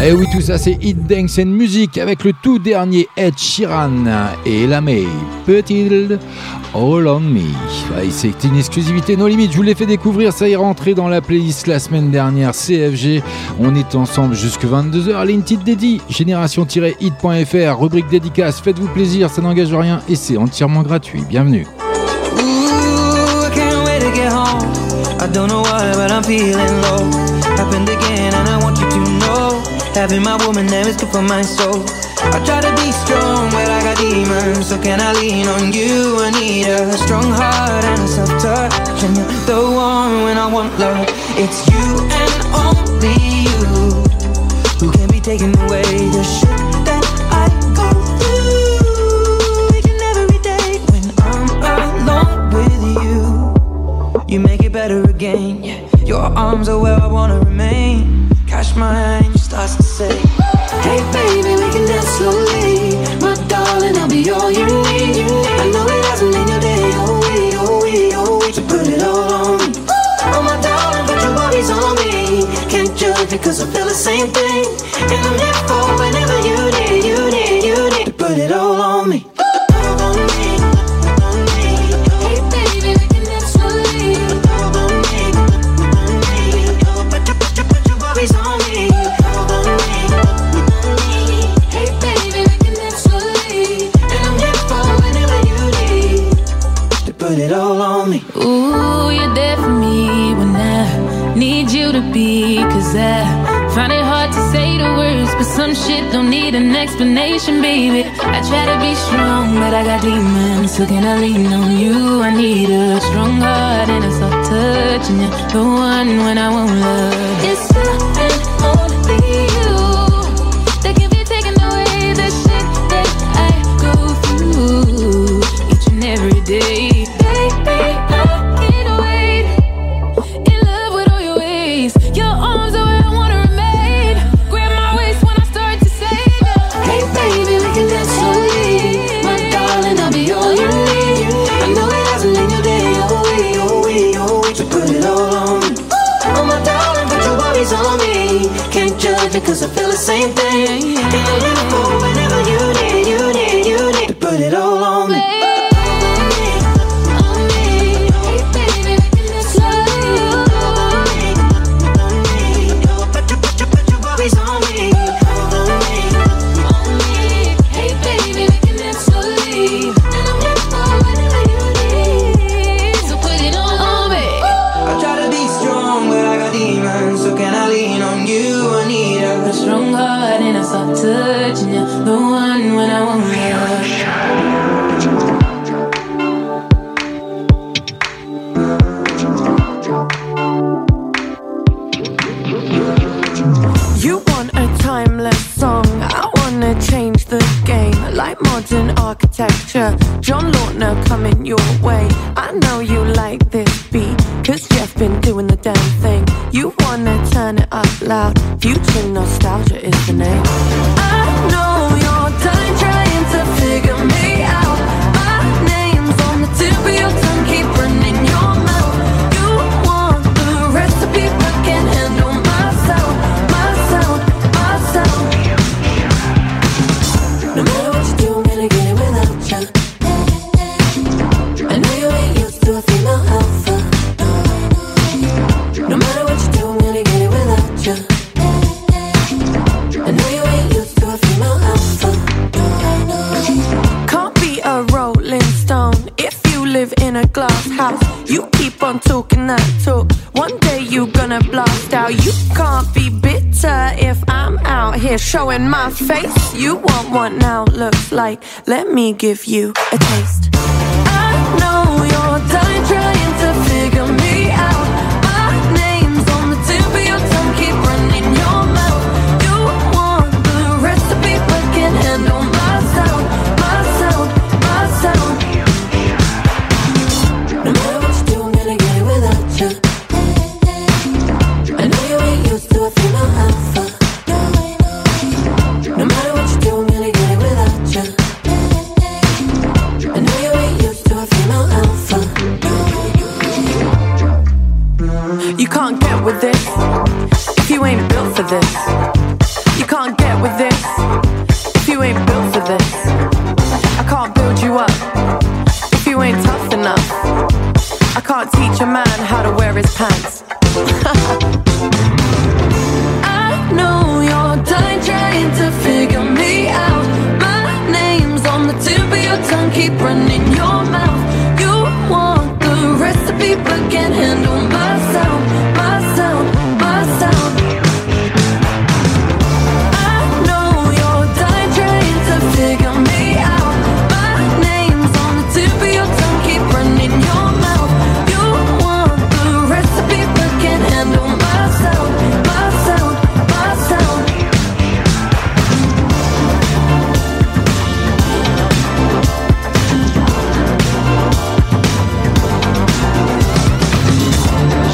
[SPEAKER 3] Eh oui, tout ça, c'est Hit Dance and Music avec le tout dernier Ed Sheeran et la May. Petit All on Me. Ouais, c'est une exclusivité No Limit. Je vous l'ai fait découvrir. Ça y est rentré dans la playlist la semaine dernière. CFG. On est ensemble jusque 22h. Linted Dédi. Génération-hit.fr. Rubrique dédicace. Faites-vous plaisir. Ça n'engage rien et c'est entièrement gratuit. Bienvenue.
[SPEAKER 19] Having my woman there is good for my soul. I try to be strong, but I got demons. So can I lean on you? I need a strong heart and a soft touch. And you're the one when I want love. It's you and only you who can be taking away the better again. Yeah. Your arms are where I wanna remain. Catch my hand, you starts to say, Hey baby, we can dance slowly. My darling, I'll be all you need. I know it hasn't been your day, oh we, oh we, oh we. So put it all on me. Oh my darling, put your bodies on me. Can't judge because I feel the same thing. And I'm here for whenever you need, you need, you need to put it all on me.
[SPEAKER 14] need an explanation, baby. I try to be strong, but I got demons. So can I lean on you? I need a strong heart and a soft touch, and you're the one when I won't love.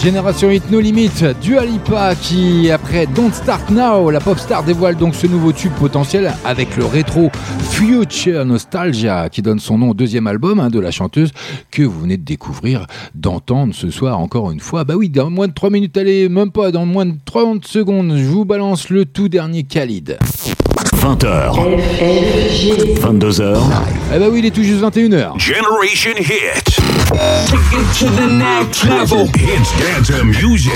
[SPEAKER 3] Génération Hit No Limit, Dua Lipa qui, après Don't Start Now, la pop star dévoile donc ce nouveau tube potentiel avec le rétro Future Nostalgia qui donne son nom au deuxième album hein, de la chanteuse que vous venez de découvrir, d'entendre ce soir encore une fois. Bah oui, dans moins de 3 minutes, allez, même pas, dans moins de 30 secondes, je vous balance le tout dernier Khalid.
[SPEAKER 4] 20h. 22h.
[SPEAKER 3] Eh bah oui, il est tout juste 21h.
[SPEAKER 1] Generation Hit. Take it to the next level. Hits, dance music.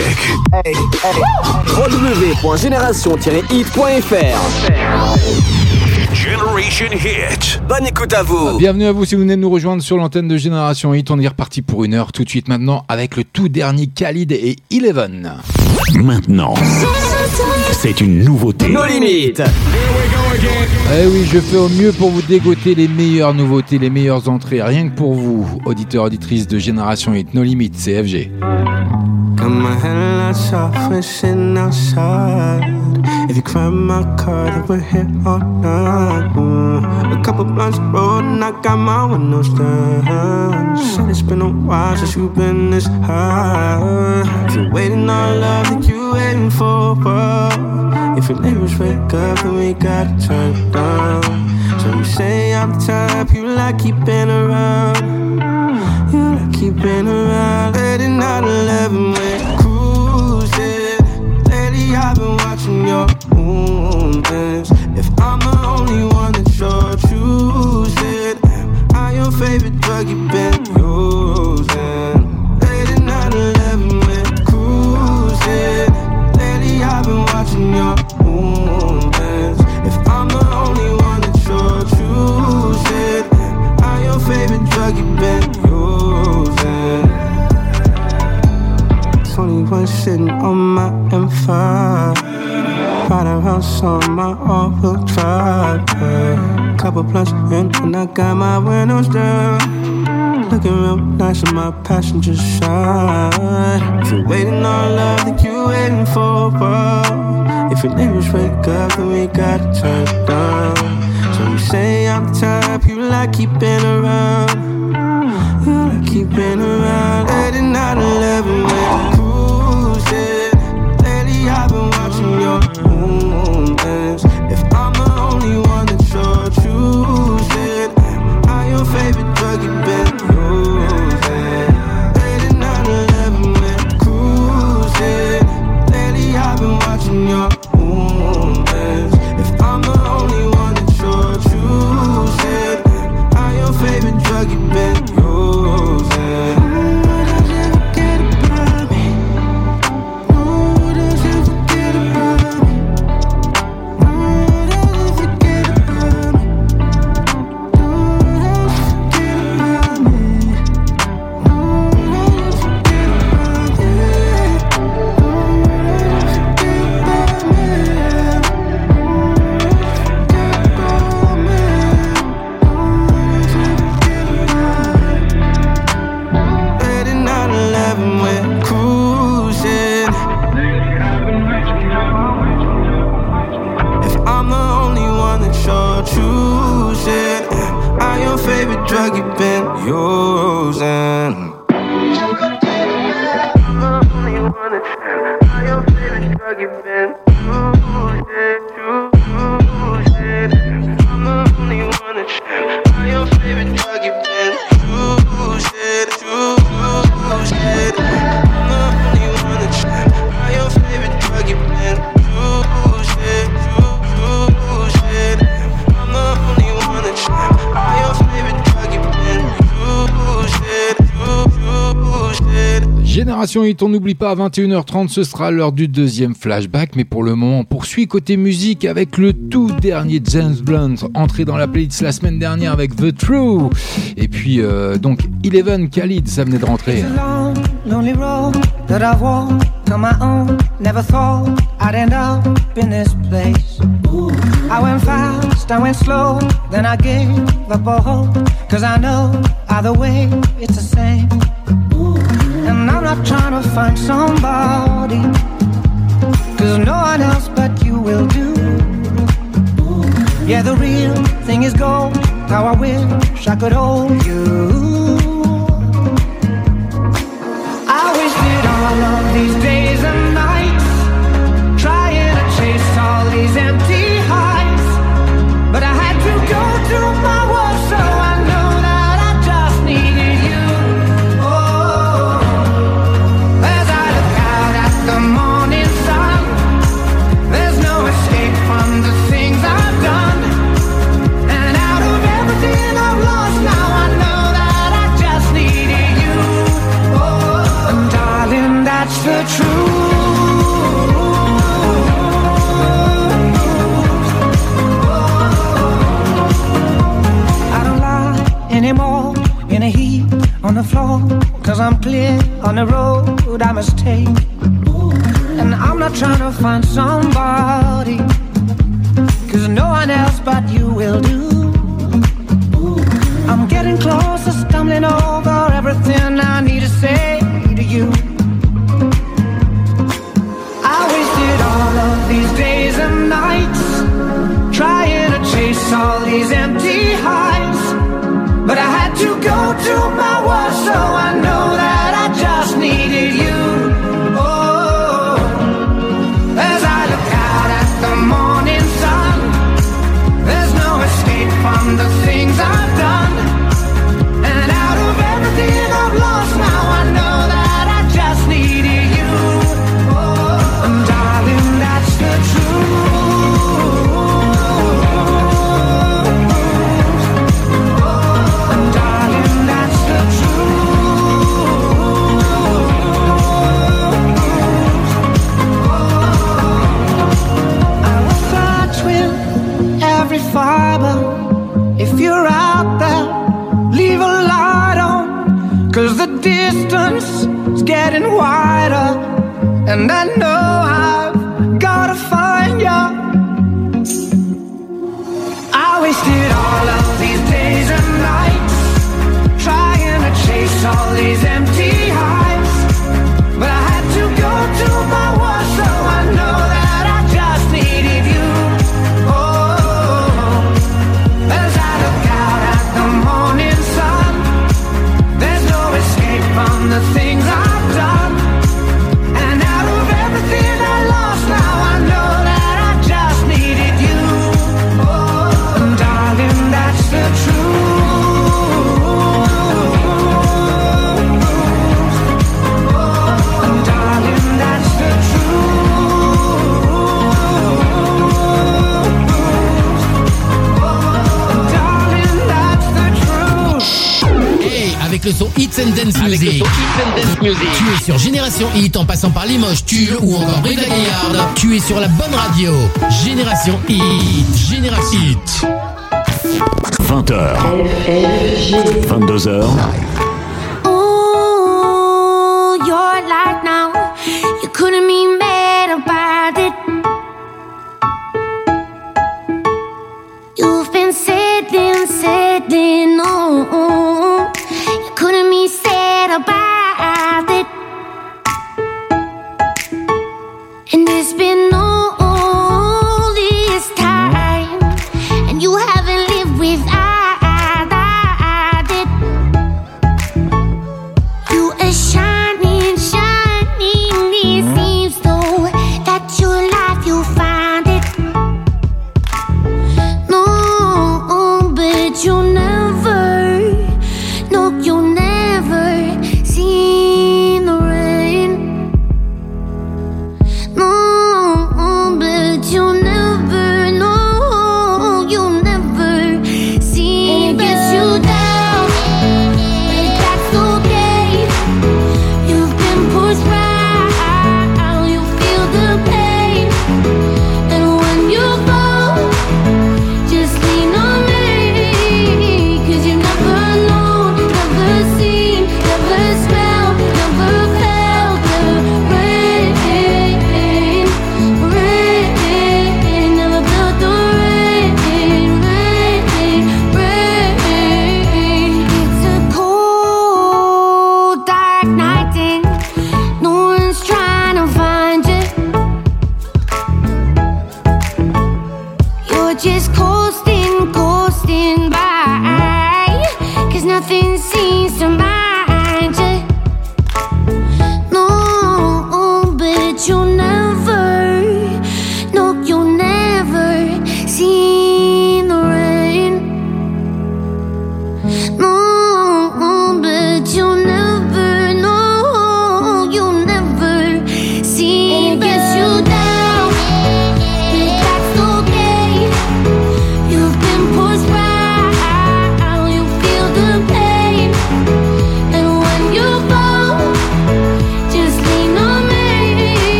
[SPEAKER 2] www.generation-hit.fr
[SPEAKER 1] Generation Hit.
[SPEAKER 2] Bonne écoute à vous.
[SPEAKER 3] Bienvenue à vous si vous venez de nous rejoindre sur l'antenne de Génération Hit. On est reparti pour une heure tout de suite maintenant avec le tout dernier Khalid et Eleven.
[SPEAKER 4] Maintenant c'est une nouveauté.
[SPEAKER 2] Nos limites.
[SPEAKER 3] Eh oui, je fais au mieux pour vous dégoter les meilleures nouveautés, les meilleures entrées, rien que pour vous, auditeurs, auditrices de Génération Hit. No limites, c'est FG.
[SPEAKER 13] Got my headlights off, we're sitting outside. If you climb my car, then we're here all night. Mm. A couple blunts rolled and I got my windows down. Said it's been a while since you've been this high. If you're waiting on love, then you waiting for what? If your neighbors wake up, then we gotta turn it down. So you say I'm the type you like keeping around. You like keeping around. Late at night, 11 we're cruising. Lately, I've been watching your movements. If I'm the only one that you're choosing, am I your favorite drug you've been using? 21 sitting on my M5. Ride around on my all-wheel drive. yeah. Couple blunts in and I got my windows down. Looking real nice in my passenger side. You're waiting on love, then you waiting for what? If your neighbors wake up, then we gotta turn it down. So you say I'm the type you like keeping around. You like keeping around. Late at night, 11 drug you've been using?
[SPEAKER 3] Génération on n'oublie pas, à 21h30, ce sera l'heure du deuxième flashback. Mais pour le moment, on poursuit côté musique avec le tout dernier James Blunt, entré dans la playlist la semaine dernière avec The True. Et puis, euh, donc, Eleven Khalid, ça venait de rentrer.
[SPEAKER 20] I went fast, I went slow, then I gave. Cause I know way it's the same. And I'm not trying to find somebody. Cause no one else but you will do. Yeah, the real thing is gold. How I wish I could hold you. floor, cause I'm clear on the road I must take. And I'm not trying to find somebody, cause no one else but you will do. I'm getting closer, stumbling over everything I need to say to you. I wasted all of these days and nights, trying to chase all these empty go to my wall, so I know that. getting wider, uh, and I know I've gotta find you. I wasted all of these days and nights trying to chase all these. and
[SPEAKER 11] Dance Music. Tu es sur Génération Hit en passant par Limoges, Tulle ou encore Breda Gaillard. Tu es sur la bonne radio. Génération Hit. Génération Hit.
[SPEAKER 4] 20h. 22h.
[SPEAKER 10] Oh, you're now. You
[SPEAKER 3] couldn't mean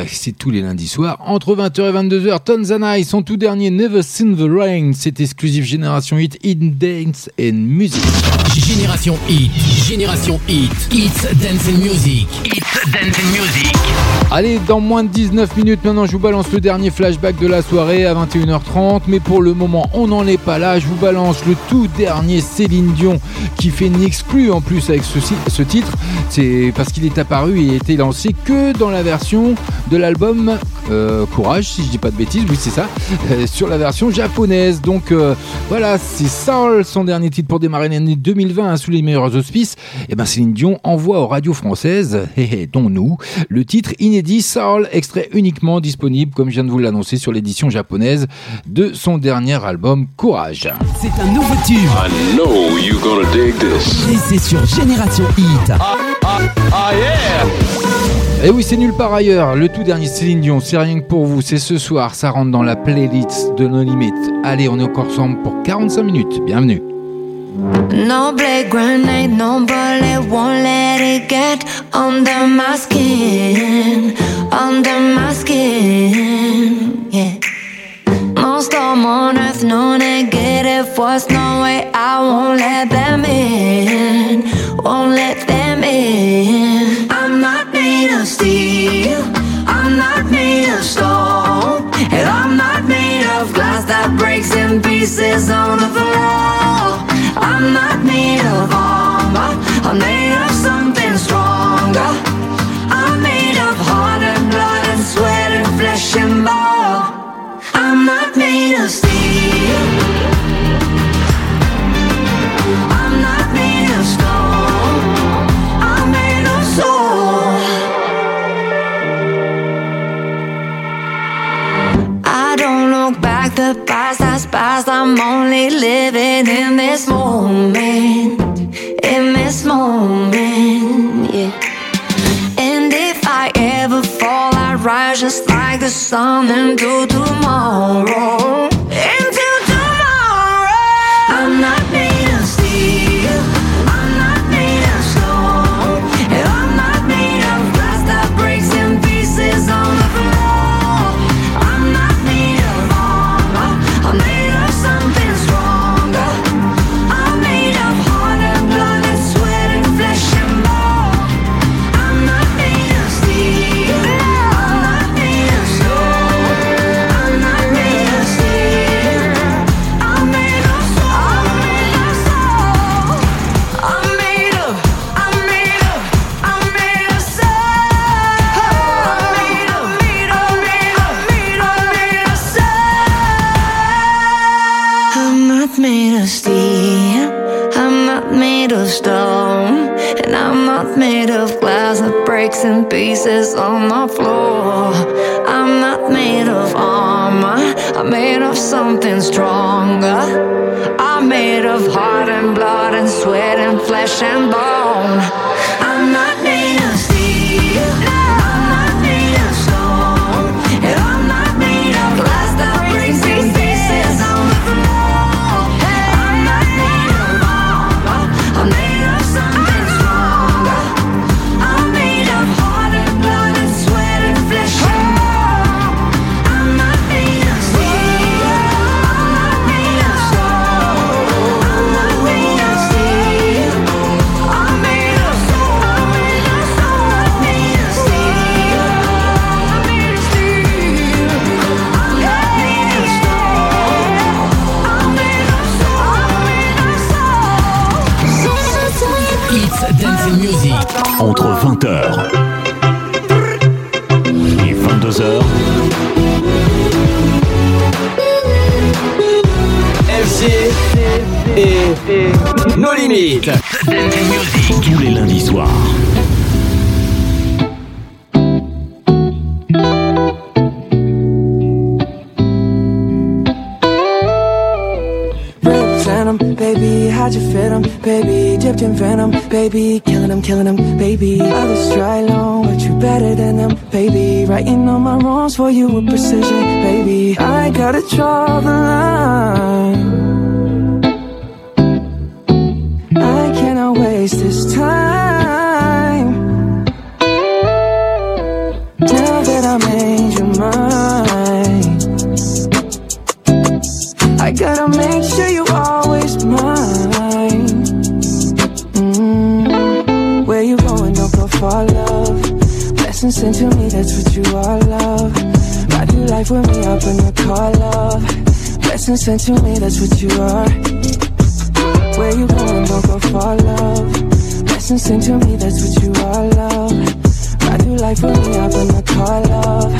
[SPEAKER 3] c'est ben, c'est tous les lundis soirs entre 20h et 22h. Tons and I, son tout dernier Never Seen the Rain, c'est exclusif Génération Hit in Dance and Music.
[SPEAKER 11] Génération Hit, Génération Hit, It's Dance and Music, It's Dance and Music.
[SPEAKER 3] Allez, dans moins de 19 minutes maintenant, je vous balance le dernier flashback de la soirée à 21h30. Mais pour le moment, on n'en est pas là. Je vous balance le tout dernier Céline Dion qui fait une exclue en plus avec ce, ce titre. C'est parce qu'il est apparu et a été lancé que dans la version de l'album euh, Courage, si je dis pas de bêtises. Oui, c'est ça. Euh, sur la version japonaise. Donc euh, voilà, c'est Soul, son dernier titre pour démarrer l'année 2020 hein, sous les meilleurs auspices. Et ben Céline Dion envoie aux radios françaises, hé hé, dont nous, le titre inédit Soul, extrait uniquement disponible, comme je viens de vous l'annoncer, sur l'édition japonaise de son dernier album Courage.
[SPEAKER 11] C'est un nouveau tube.
[SPEAKER 1] I know you're gonna dig this.
[SPEAKER 11] Et c'est sur Génération Hit.
[SPEAKER 1] Ah yeah!
[SPEAKER 3] Et Eh oui, c'est nulle part ailleurs. Le tout dernier Céline Dion, c'est rien que pour vous. C'est ce soir, ça rentre dans la playlist de nos limites. Allez, on est encore ensemble pour 45 minutes. Bienvenue.
[SPEAKER 10] No blade grenade, no bullet won't let it get under my skin, under my skin, yeah. No storm on earth, no negative force, no way I won't let them in, won't let them in. Steel, I'm not made of stone, and I'm not made of glass that breaks in pieces on the floor. I'm not made of armor, I'm made of something stronger. I'm made of heart and blood and sweat and flesh and bone. I'm not made of steel. The past has passed. I'm only living in this moment, in this moment, yeah. And if I ever fall, I rise just like the sun into tomorrow. Into tomorrow. I'm not something stronger. I'm made of heart and blood and sweat and flesh and bone. I'm not
[SPEAKER 11] Music.
[SPEAKER 4] Entre 20h et 22h,
[SPEAKER 2] FG et nos limites.
[SPEAKER 4] tous les lundis soirs.
[SPEAKER 8] venom, baby Dipped in venom, baby Killing them, killing them, baby. Others try long, but you better than them, baby. Writing all my wrongs for you with precision, baby. I gotta draw the line. I cannot waste this time.
[SPEAKER 12] Now that I made your mind. That's what you are, love. Ride through life with me up in the car, love. Blessings sent to me, that's what you are. Where you going, don't go far, love. Blessings sent to me, that's what you are, love. Ride through life with me up in the car, love.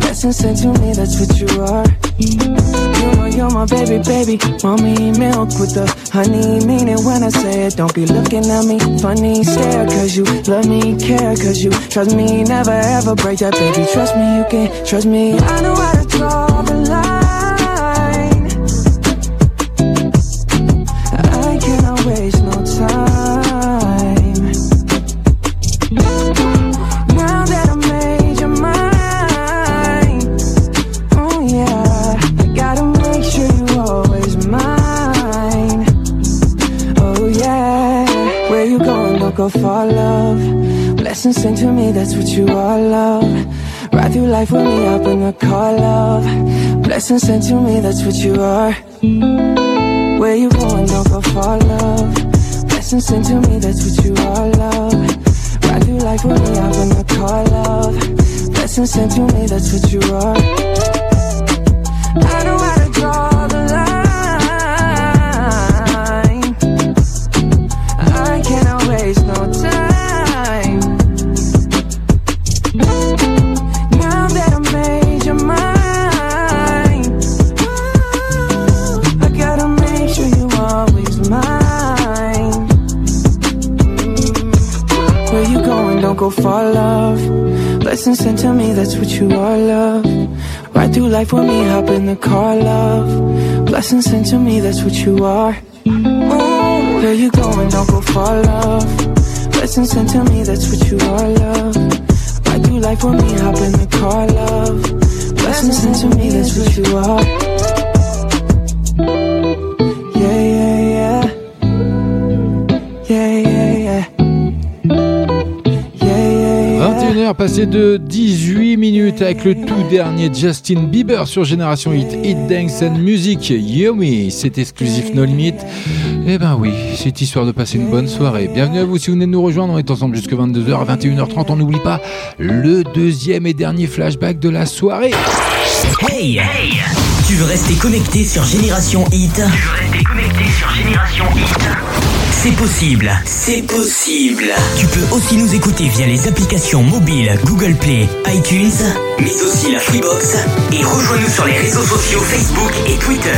[SPEAKER 12] Blessings sent to me, that's what you are. You're my, you're my baby, baby. Mommy milk with the honey. Mean it when I say it. Don't be looking at me funny. Stare, cause you love me, care, cause you trust me. Never ever break that, baby. Trust me, you can trust me. I know how to draw Blessings sent to me, that's what you are. Where you going? Don't go far, love. Blessings sent to me, that's what you are, love. Ride through life with me in the car, love. Blessings sent to me, that's what you are. I know how Blessings sent to me, that's what you are, love. Ride through life with me, hop in the car, love. Blessings sent to me, that's what you are. Ooh, where you going? Don't go far, love. Blessings sent to me, that's what you are, love. Ride through life with me, hop in the car, love. Blessings sent to me, that's what you are.
[SPEAKER 3] Passé de 18 minutes avec le tout dernier Justin Bieber sur Génération Hit, Hit Dance and Music, Yummy, c'est exclusif No Limit. Eh ben oui, c'est histoire de passer une bonne soirée. Bienvenue à vous si vous venez de nous rejoindre, on est ensemble jusque 22h à 21h30, on n'oublie pas le deuxième et dernier flashback de la soirée.
[SPEAKER 15] Hey, Tu veux rester connecté sur Génération Hit? C'est possible, c'est possible. Tu peux aussi nous écouter via les applications mobiles Google Play, iTunes, mais aussi la Freebox. Et rejoins-nous sur les réseaux sociaux Facebook et Twitter.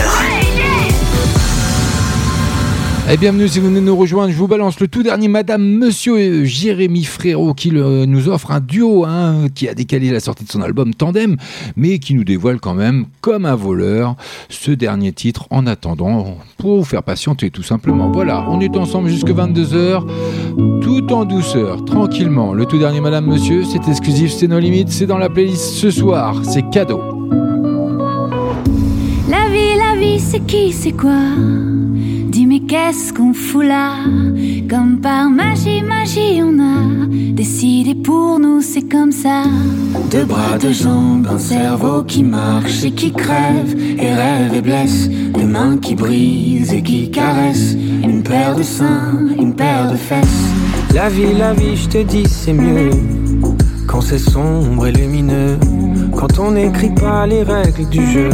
[SPEAKER 3] Et bienvenue si vous venez nous rejoindre. Je vous balance le tout dernier Madame Monsieur et Jérémy Frérot qui le- nous offre un duo hein, qui a décalé la sortie de son album Tandem, mais qui nous dévoile quand même, comme un voleur, ce dernier titre en attendant pour vous faire patienter tout simplement. Voilà, on est ensemble jusque 22h, tout en douceur, tranquillement. Le tout dernier Madame Monsieur, c'est exclusif, c'est nos limites, c'est dans la playlist ce soir, c'est cadeau.
[SPEAKER 10] La vie, la vie, c'est qui, c'est quoi? Qu'est-ce qu'on fout là? Comme par magie, magie, on a décidé pour nous, c'est comme ça.
[SPEAKER 21] Deux bras, deux jambes, un cerveau qui marche et qui crève et rêve et blesse, des mains qui brisent et qui caressent, une paire de seins, une paire de fesses.
[SPEAKER 22] La vie, la vie, je te dis, c'est mieux quand c'est sombre et lumineux. Quand on n'écrit pas les règles du jeu,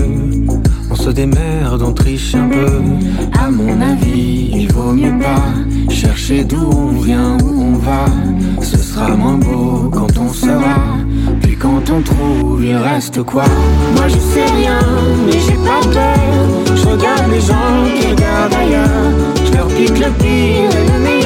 [SPEAKER 22] se démerde, on triche un peu.
[SPEAKER 21] À mon avis, il vaut mieux pas chercher d'où on vient, où on va. Ce sera moins beau quand on saura. Puis quand on trouve, il reste quoi? Moi je sais rien, mais j'ai pas peur. Je regarde les gens qui regardent ailleurs. Je leur pique le pire et le meilleur.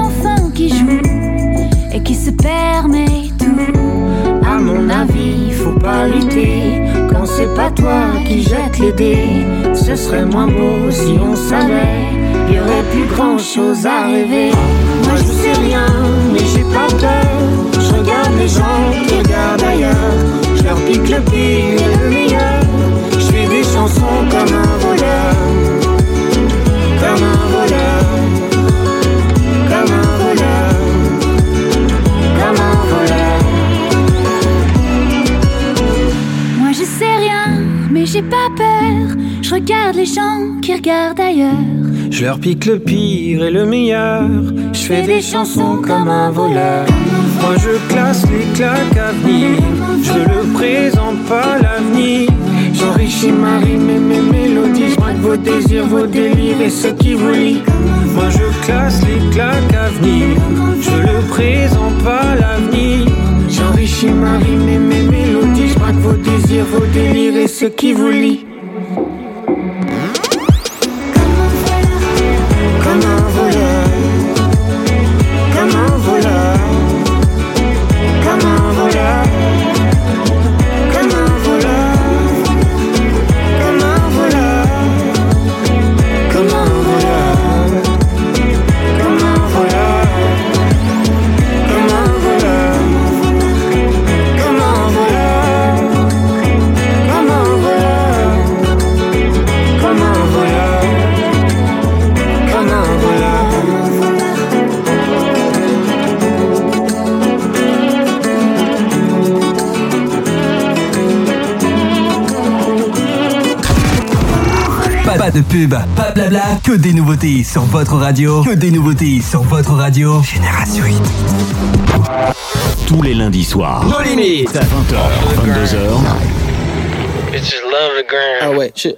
[SPEAKER 10] et qui se permet tout.
[SPEAKER 21] À mon avis, faut pas lutter
[SPEAKER 8] Non, c'est pas toi qui jette les dés. Ce serait moins beau si on savait. Y aurait plus grand chose à rêver. Moi je sais rien, mais j'ai pas peur. Je regarde les gens qui regardent ailleurs. Je leur pique le pire et le meilleur. Je fais des chansons comme un
[SPEAKER 10] j'ai pas peur. Je regarde les gens qui regardent ailleurs.
[SPEAKER 8] Je leur pique le pire et le meilleur. Je fais des chansons comme un voleur. Moi je classe les claques à venir. Je le présente pas l'avenir. J'enrichis ma rime et mes mélodies. Je vos désirs, vos délires et ce qui vous lie. Moi je classe les claques à venir. Je le présente pas l'avenir. J'enrichis ma rime et mes mélodies. Vos désirs, vos délires et ce qui vous lie.
[SPEAKER 18] Pas, pas de pub, pas de blabla, que des nouveautés sur votre radio. Que des nouveautés sur votre radio. Génération Hit.
[SPEAKER 4] Tous les lundis soirs.
[SPEAKER 2] Nos limites.
[SPEAKER 4] 20h, 22h.
[SPEAKER 23] Bitches love the gram.
[SPEAKER 2] Ah ouais, shit.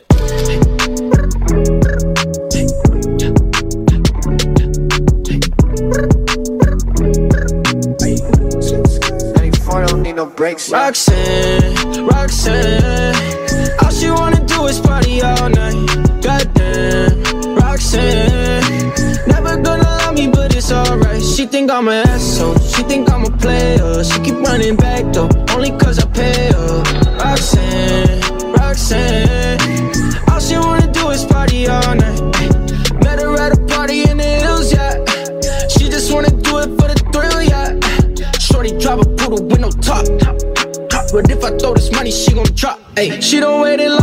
[SPEAKER 8] Roxanne, Roxanne All she wanna do is party all night player. She keep running back though, only cause I pay her. Roxanne, Roxanne All she wanna do is party all night. Met her at a party in the hills, yeah. She just wanna do it for the thrill, yeah. Shorty drive a poodle with no top. But if I throw this money, she gon' drop. Ayy, she don't wait in lines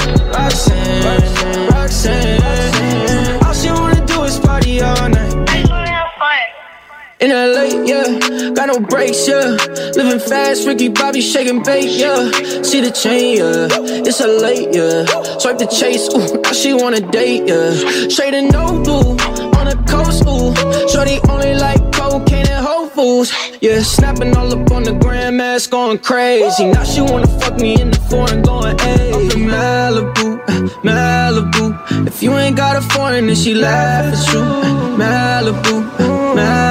[SPEAKER 8] In LA, yeah, got no brakes, yeah. Living fast, Ricky Bobby shaking bait, yeah. See the chain, yeah. It's a late, yeah. Swipe the chase, ooh, now she wanna date, yeah. Straight and no blue, on the coast, ooh. Shorty only like cocaine and Whole Foods, yeah. Snapping all up on the grandmas, going crazy. Now she wanna fuck me in the foreign, going, hey. In Malibu, Malibu. If you ain't got a foreign, then she laugh at you. Malibu, Malibu.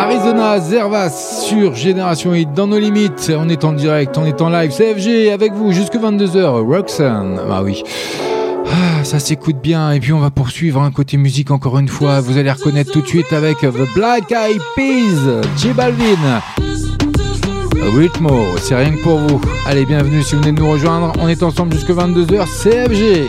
[SPEAKER 3] Arizona Zervas sur Génération Hit dans nos limites. On est en direct, on est en live. CFG avec vous jusque 22h. Roxanne. Ah oui. Ah, ça s'écoute bien. Et puis on va poursuivre un côté musique encore une fois. Vous allez reconnaître tout de suite avec The Black Eyed Peas, J Balvin. Rhythmo, c'est rien que pour vous. Allez, bienvenue si vous venez de nous rejoindre. On est ensemble jusque 22h. CFG.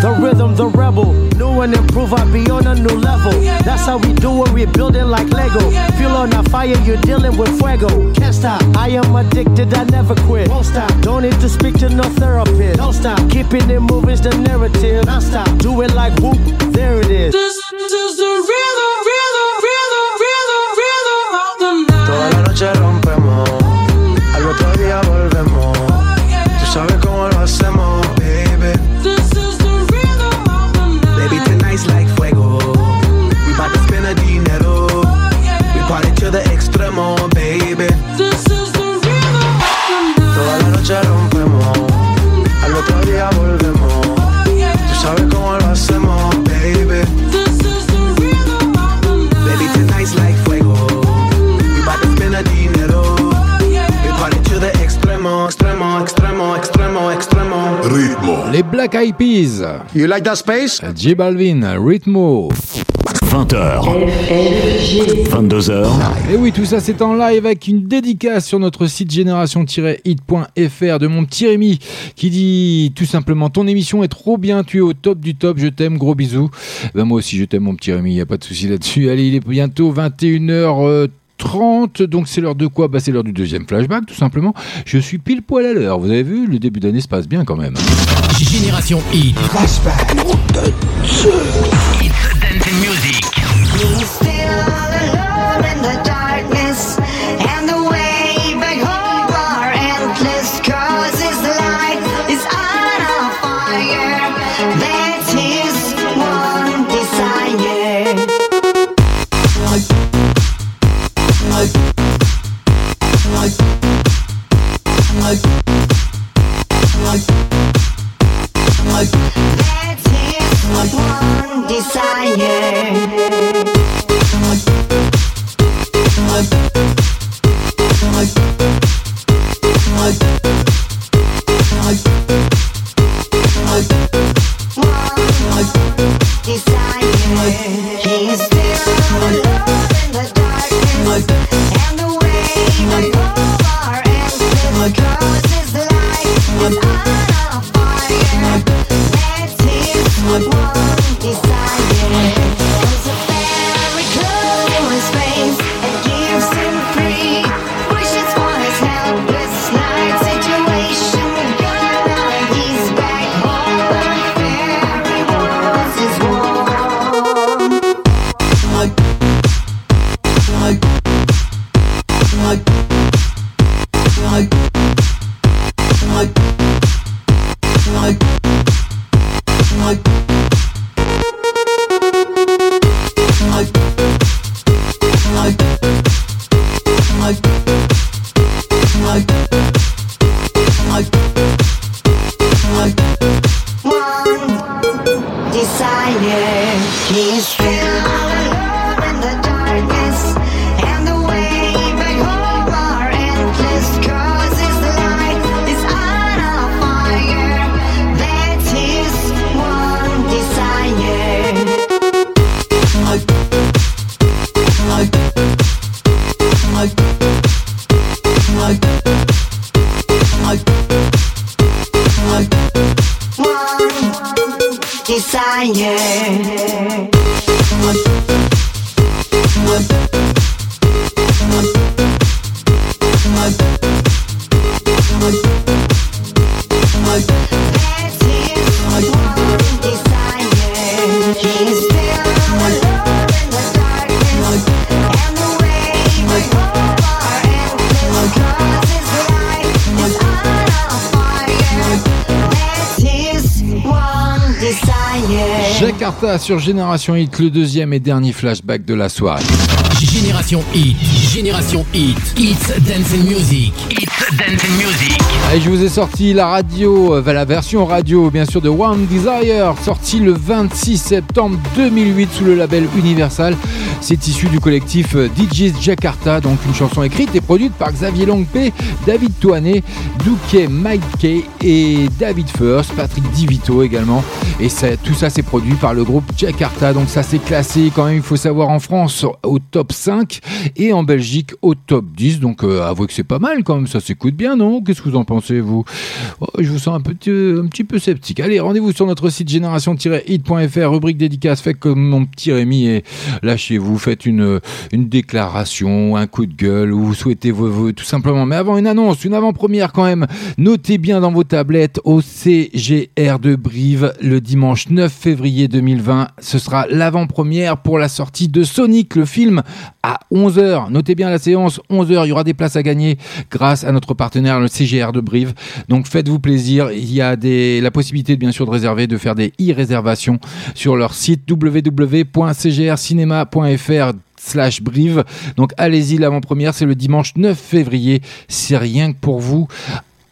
[SPEAKER 24] The rhythm, the rebel. New and improve, I be on a new level. That's how we do it, we building like Lego. Feel on a fire, you're dealing with fuego. Can't stop, I am addicted, I never quit. Won't stop, don't need to speak to no therapist. Don't stop, keeping it moving's the narrative. Non stop, do it like whoop, there it is.
[SPEAKER 25] This is the rhythm,
[SPEAKER 3] Black Eyed Peas.
[SPEAKER 26] You like that space?
[SPEAKER 3] J Balvin, Ritmo.
[SPEAKER 4] 20h. 22h.
[SPEAKER 3] Et oui, tout ça c'est en live avec une dédicace sur notre site génération-hit.fr de mon petit Rémi qui dit tout simplement ton émission est trop bien, tu es au top du top, je t'aime, gros bisous. Ben, moi aussi je t'aime mon petit Rémi, il n'y a pas de souci là-dessus. Allez, il est bientôt 21h. 30, donc c'est l'heure de quoi? Bah, C'est l'heure du deuxième flashback, tout simplement. Je suis pile poil à l'heure. Vous avez vu, le début d'année se passe bien quand même.
[SPEAKER 11] Génération Hit.
[SPEAKER 27] Flashback. It's dancing music.
[SPEAKER 3] Sur Génération Hit, le deuxième et dernier flashback de la soirée.
[SPEAKER 11] Génération Hit, Génération Hit, It's Dance and Music, It's Dance and Music.
[SPEAKER 3] Allez, je vous ai sorti la radio, euh, la version radio bien sûr de One Desire, sortie le 26 septembre 2008 sous le label Universal. C'est issu du collectif euh, DJs Jakarta, donc une chanson écrite et produite par Xavier Longpé, David Toanet, Douke Mike Kay et David First, Patrick Divito également. Et tout ça c'est produit par le groupe Jakarta, donc ça s'est classé quand même, il faut savoir, en France au top 5 et en Belgique au top 10. Donc euh, avouez que c'est pas mal quand même, ça s'écoute bien, non? Qu'est-ce que vous en pensez, vous? Oh, Je vous sens un petit, un petit peu sceptique. Allez, rendez-vous sur notre site génération-hit.fr, rubrique dédicace, faites comme mon petit Rémi et lâchez-vous, faites une, une déclaration, un coup de gueule, ou vous souhaitez vos vœux, tout simplement. Mais avant une annonce, une avant-première quand même, notez bien dans vos tablettes au CGR de Brive le dimanche 9 février 2020. Ce sera l'avant-première pour la sortie de Sonic, le film, à 11h. Notez bien la séance, 11h, il y aura des places à gagner grâce à notre partenaire, le CGR de Brive. Donc faites-vous plaisir, il y a la possibilité bien sûr de réserver, de faire des e-réservations sur leur site www.cgrcinema.fr slash brive. Donc allez-y, l'avant-première, c'est le dimanche 9 février. C'est rien que pour vous.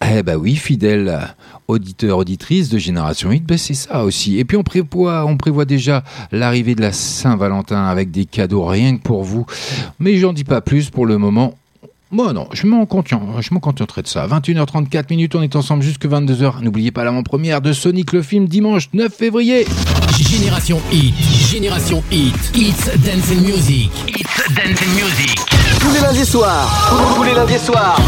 [SPEAKER 3] Eh bah oui, fidèle auditeur, auditrice de Génération 8, ben c'est ça aussi. Et puis on prévoit, on prévoit déjà l'arrivée de la Saint-Valentin avec des cadeaux rien que pour vous. Mais j'en dis pas plus pour le moment. Moi non, je m'en contiens, je m'en contenterai de ça. 21h34 minutes, on est ensemble jusque 22h. N'oubliez pas l'avant-première de Sonic le film dimanche 9 février.
[SPEAKER 11] Génération Hit, Génération Hit, It's Dance and Music, It's Dance and Music.
[SPEAKER 2] Tous les lundis soirs, tous les lundis soirs,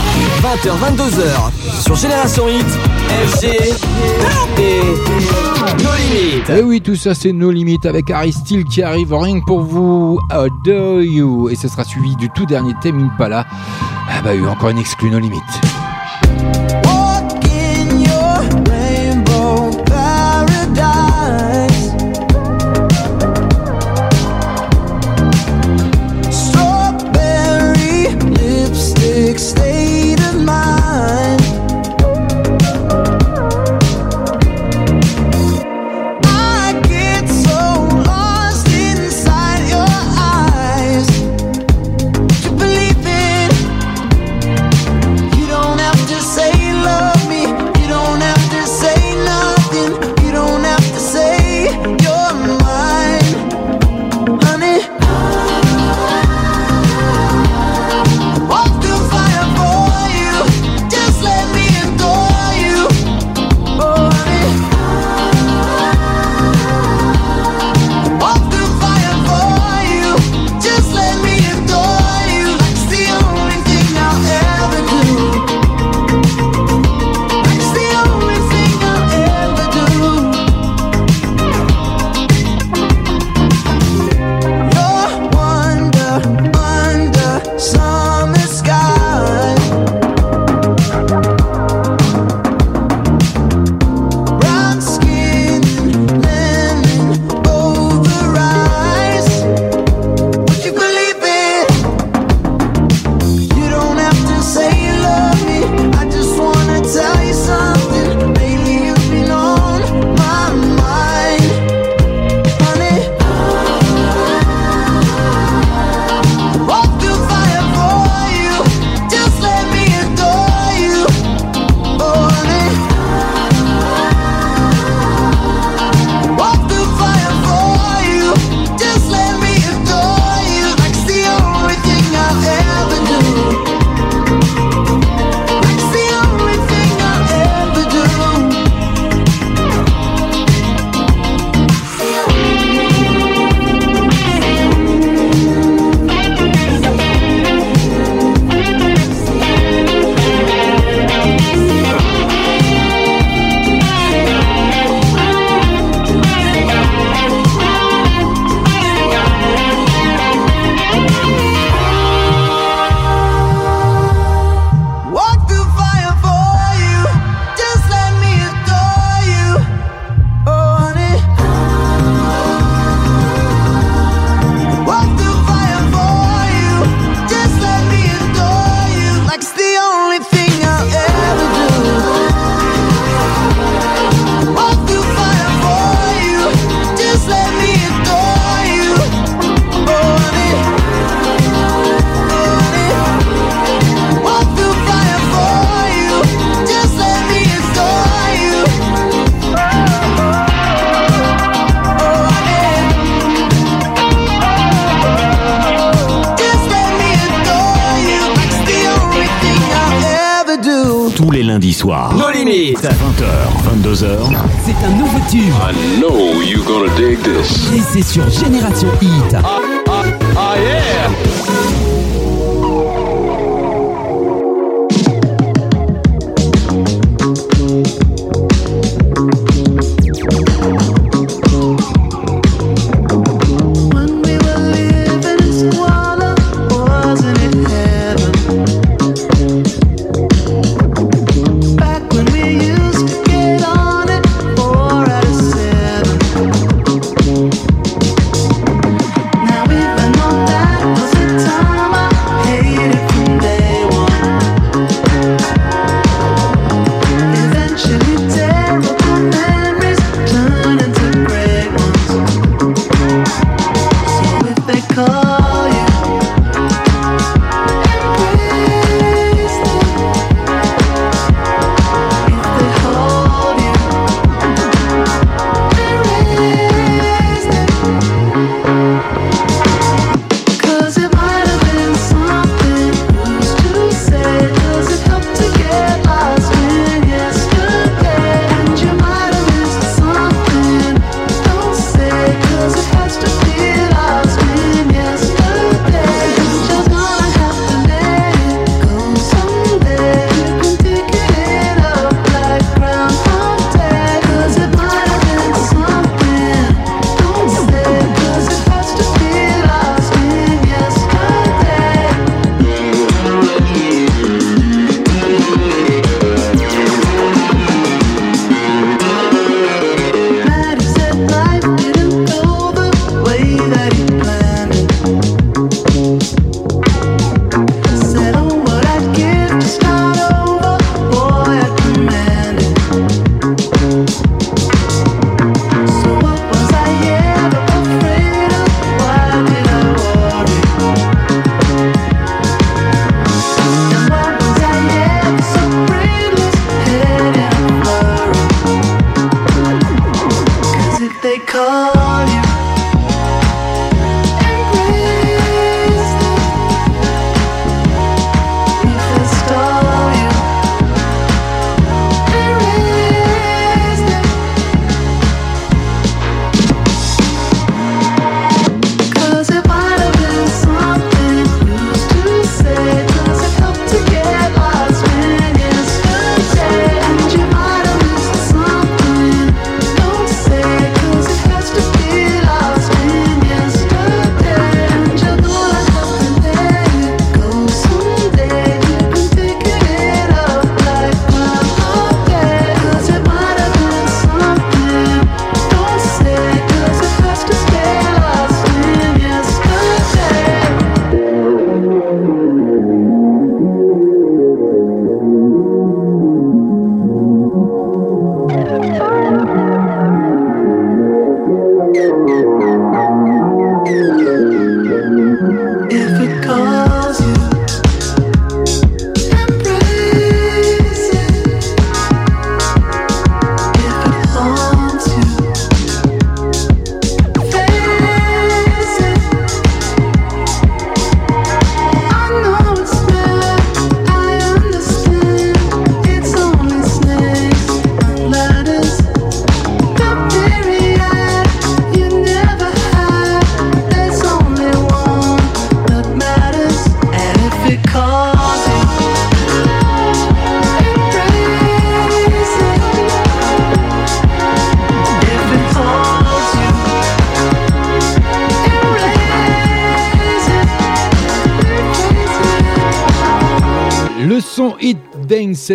[SPEAKER 2] 20h, 22h, sur Génération Hit, FG et nos limites.
[SPEAKER 3] Et Eh oui, tout ça c'est nos limites avec Harry Steele qui arrive rien que pour vous, Adore You. Et ce sera suivi du tout dernier thème Impala. Ah bah oui, encore une exclue nos limites.
[SPEAKER 2] 8.
[SPEAKER 4] 20h, 22h.
[SPEAKER 19] C'est un nouveau tube.
[SPEAKER 1] I know you're gonna dig this.
[SPEAKER 19] Et c'est sur Génération Hit.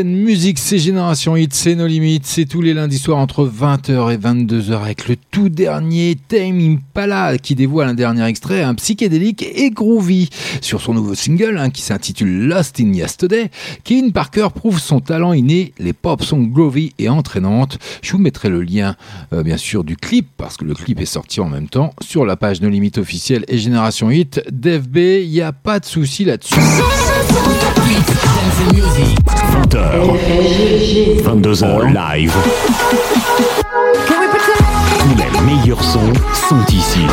[SPEAKER 3] Music, c'est Génération Hit, c'est nos limites, c'est tous les lundis soirs entre 20h et 22h avec le tout dernier Tame Impala qui dévoile un dernier extrait, un psychédélique et groovy. Sur son nouveau single hein, qui s'intitule Lost in Yesterday, Keen Parker prouve son talent inné, les pop sont groovy et entraînantes. Je vous mettrai le lien euh, bien sûr du clip parce que le clip est sorti en même temps sur la page No Limites officielle et Génération Hit d'FB, il n'y a pas de souci là-dessus.
[SPEAKER 4] 20h, 22h live. Tous les meilleurs sons sont ici.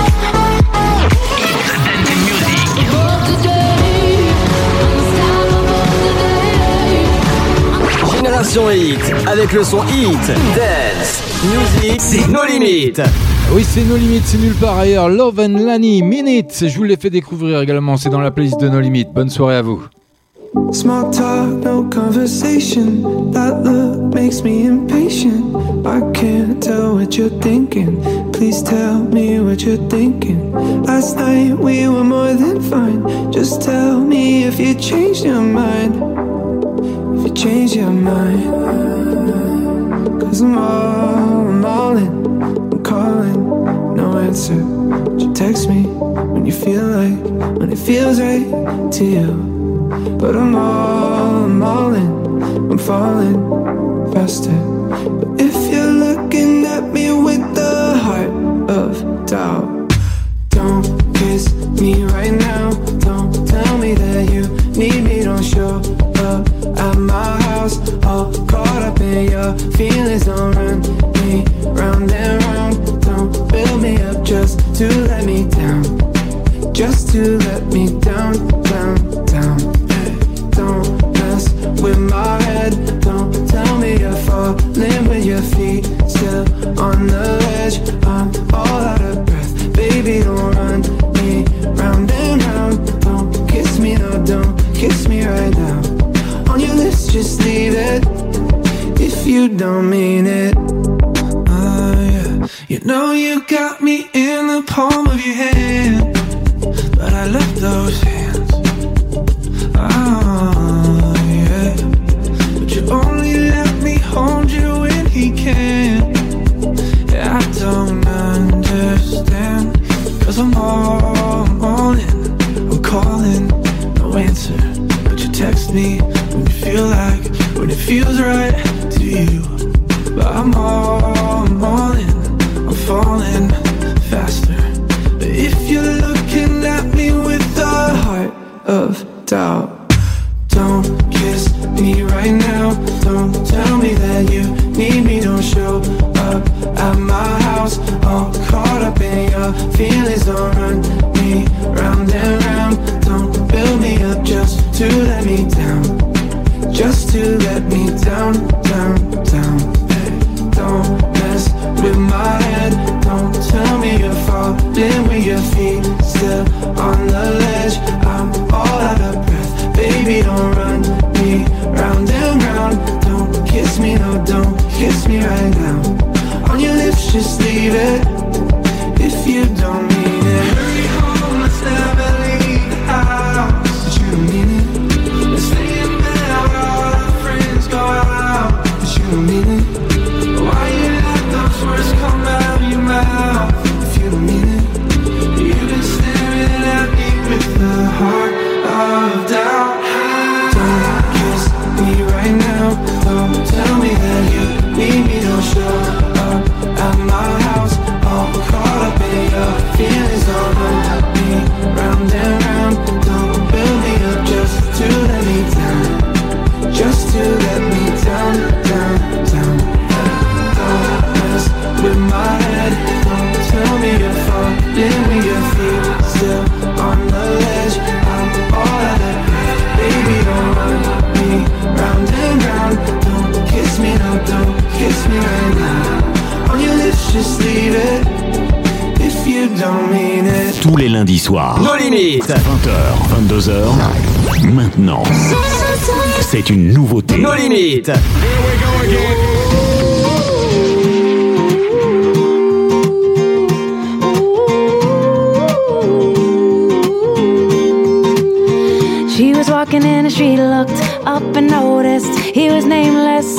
[SPEAKER 2] Génération Hit, avec le son Hit, Dance, Music, c'est nos limites.
[SPEAKER 3] Oui, c'est nos limites, c'est nulle part ailleurs. Love and Lani, Minutes. Je vous l'ai fait découvrir également, c'est dans la playlist de nos limites. Bonne soirée à vous.
[SPEAKER 12] Small talk, no conversation. That look makes me impatient. I can't tell what you're thinking. Please tell me what you're thinking. Last night we were more than fine. Just tell me if you changed your mind. If you changed your mind. Cause I'm all, I'm all in. I'm calling, no answer. But you text me when you feel like, when it feels right to you. But I'm all, I'm all in, I'm falling faster. But if you're looking at me with the heart of doubt, don't kiss me right now. Don't tell me that you need me, don't show up at my house. All caught up in your feelings, don't run me round and round. Don't build me up just to let me down. Just to let me down, down, with your feet still on the ledge. I'm all out of breath, baby. Don't run me round and round. Don't kiss me, no, don't kiss me right now. On your lips, just leave it if you don't mean it. Oh yeah, you know you got me in the palm of your hand, but I left those me when you feel like, when it feels right to you. But I'm all, I'm all in. I'm falling faster. But if you're looking at me with the heart of doubt. Don't kiss me right now. Don't tell me that you need me. Don't show up at my house. All caught up in your feelings. Kiss me right now. On your lips, just leave it
[SPEAKER 4] lundis soirs.
[SPEAKER 2] Nos limites.
[SPEAKER 4] 20h, 22h. Maintenant. C'est une nouveauté.
[SPEAKER 2] Nos limites.
[SPEAKER 10] She was walking in the street, looked up and noticed he was nameless,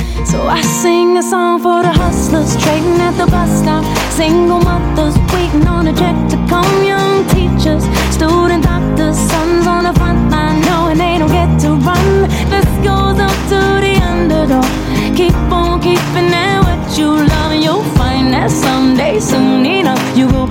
[SPEAKER 10] So I sing a song for the hustlers trading at the bus stop. Single mothers waiting on a check to come. Young teachers, student doctors, sons on the front line knowing they don't get to run. This goes up to the underdog. Keep on keeping at what you love and you'll find that someday, soon enough, you will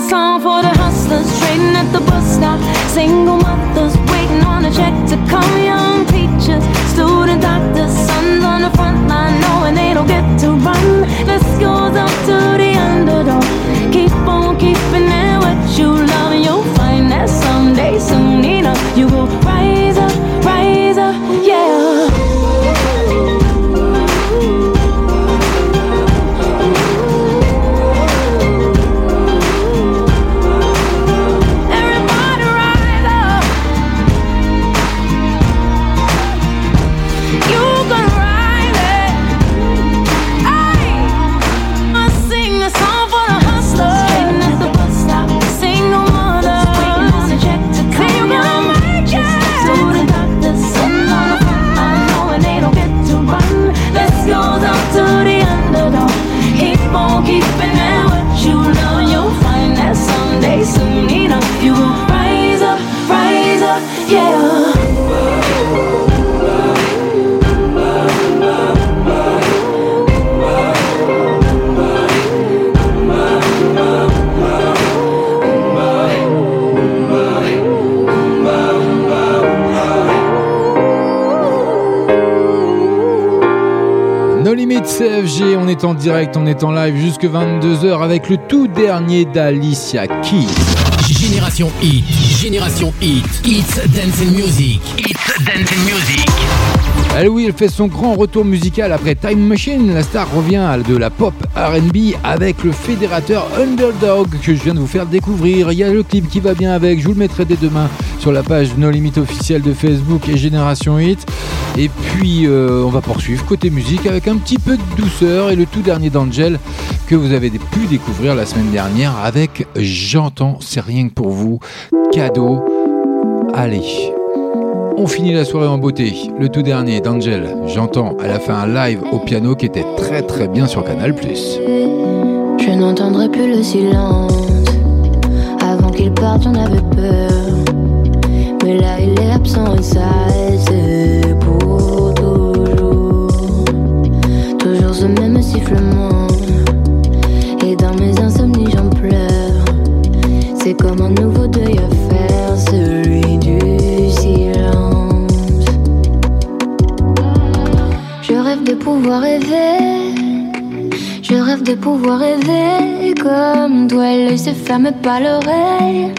[SPEAKER 10] A song for the hustlers trading at the bus stop. Single mothers waiting on a check to come.
[SPEAKER 3] Est en direct, on est en live jusque 22h avec le tout dernier d'Alicia Keys.
[SPEAKER 11] Génération Hit, Génération Hit, It's Dance and Music, It's Dance and Music.
[SPEAKER 3] Elle oui, elle fait son grand retour musical après Time Machine. La star revient de la pop R&B avec le fédérateur Underdog que je viens de vous faire découvrir. Il y a le clip qui va bien avec. Je vous le mettrai dès demain sur la page No Limit officielle de Facebook et Génération Hit. Et puis euh, on va poursuivre côté musique avec un petit peu de douceur et le tout dernier d'Angel que vous avez pu découvrir la semaine dernière avec J'entends, c'est rien que pour vous. Cadeau. Allez, on finit la soirée en beauté. Le tout dernier d'Angel, j'entends à la fin un live au piano qui était très très bien sur Canal+.
[SPEAKER 14] Je n'entendrai plus le silence. Avant qu'il parte, j'en avais peur. Mais là, il est absent et ça, Et dans mes insomnies, j'en pleure. C'est comme un nouveau deuil à faire, celui du silence. Je rêve de pouvoir rêver. Je rêve de pouvoir rêver comme toi, l'œil se ferme pas l'oreille.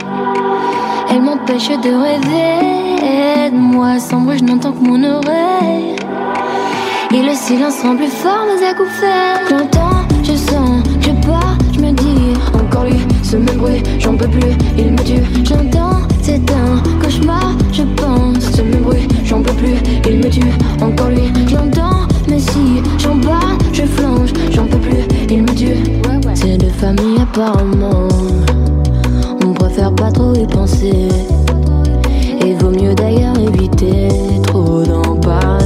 [SPEAKER 14] Elle m'empêche de rêver. Aide-moi, sans bruit, je n'entends que mon oreille. Et le silence rend plus fort mes à coups faits. J'entends, je sens, je pars, je me dis encore lui, ce même bruit, j'en peux plus, il me tue. J'entends, c'est un cauchemar, je pense, ce même bruit, j'en peux plus, il me tue. Encore lui, j'entends, mais si j'en bats, je flanche, j'en peux plus, il me tue. C'est de famille apparemment, on préfère pas trop y penser. Et vaut mieux d'ailleurs éviter trop d'en parler.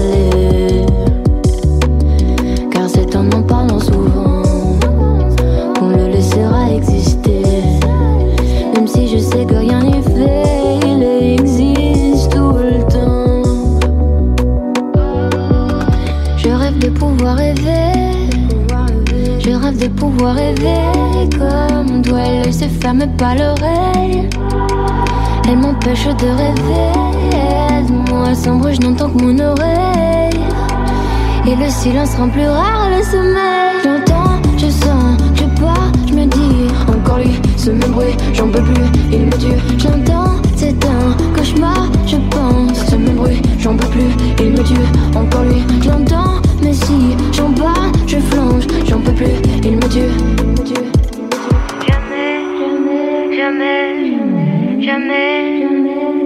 [SPEAKER 14] De pouvoir rêver comme l'œil se ferme pas l'oreille. Elle m'empêche de rêver. Aide-moi, bruit, je n'entends que mon oreille. Et le silence rend plus rare le sommeil. J'entends, je sens, je pars, je me dis encore lui, ce même bruit, j'en peux plus, il me tue. J'entends, c'est un cauchemar, je pense, ce même bruit, j'en peux plus, il me tue. Encore lui, j'entends, mais si j'en bats, j'en peux plus, il me tue. Jamais, jamais, jamais, jamais,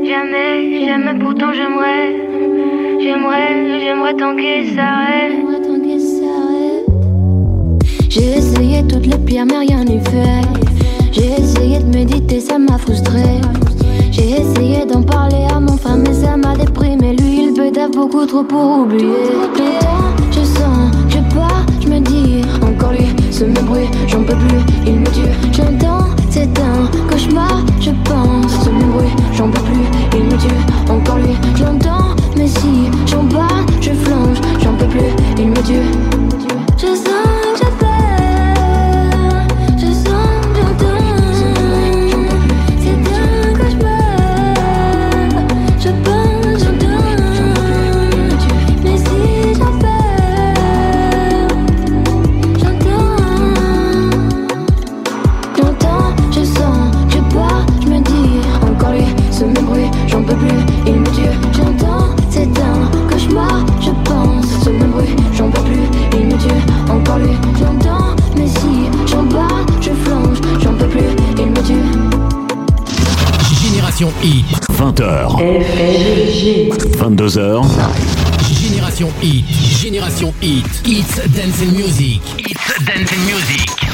[SPEAKER 14] jamais, jamais. pourtant j'aimerais, j'aimerais, j'aimerais tant qu'il s'arrête. J'ai essayé toutes les pierres, mais rien n'y fait. J'ai essayé de méditer, ça m'a frustré. J'ai essayé d'en parler à mon frère, mais ça m'a déprimé. Lui, il bédave beaucoup trop pour oublier. ce même bruit, j'en peux plus, il me tue. J'entends, c'est un cauchemar, je pense. Ce même bruit, j'en peux plus, il me tue. Encore lui, j'entends, mais si j'en parle, je flanche. J'en peux plus, il me tue. Je sens
[SPEAKER 11] Génération Hit.
[SPEAKER 4] 20h. 22h.
[SPEAKER 11] Génération Hit. Génération Hit. It's Dancing Music. It's Dancing Music.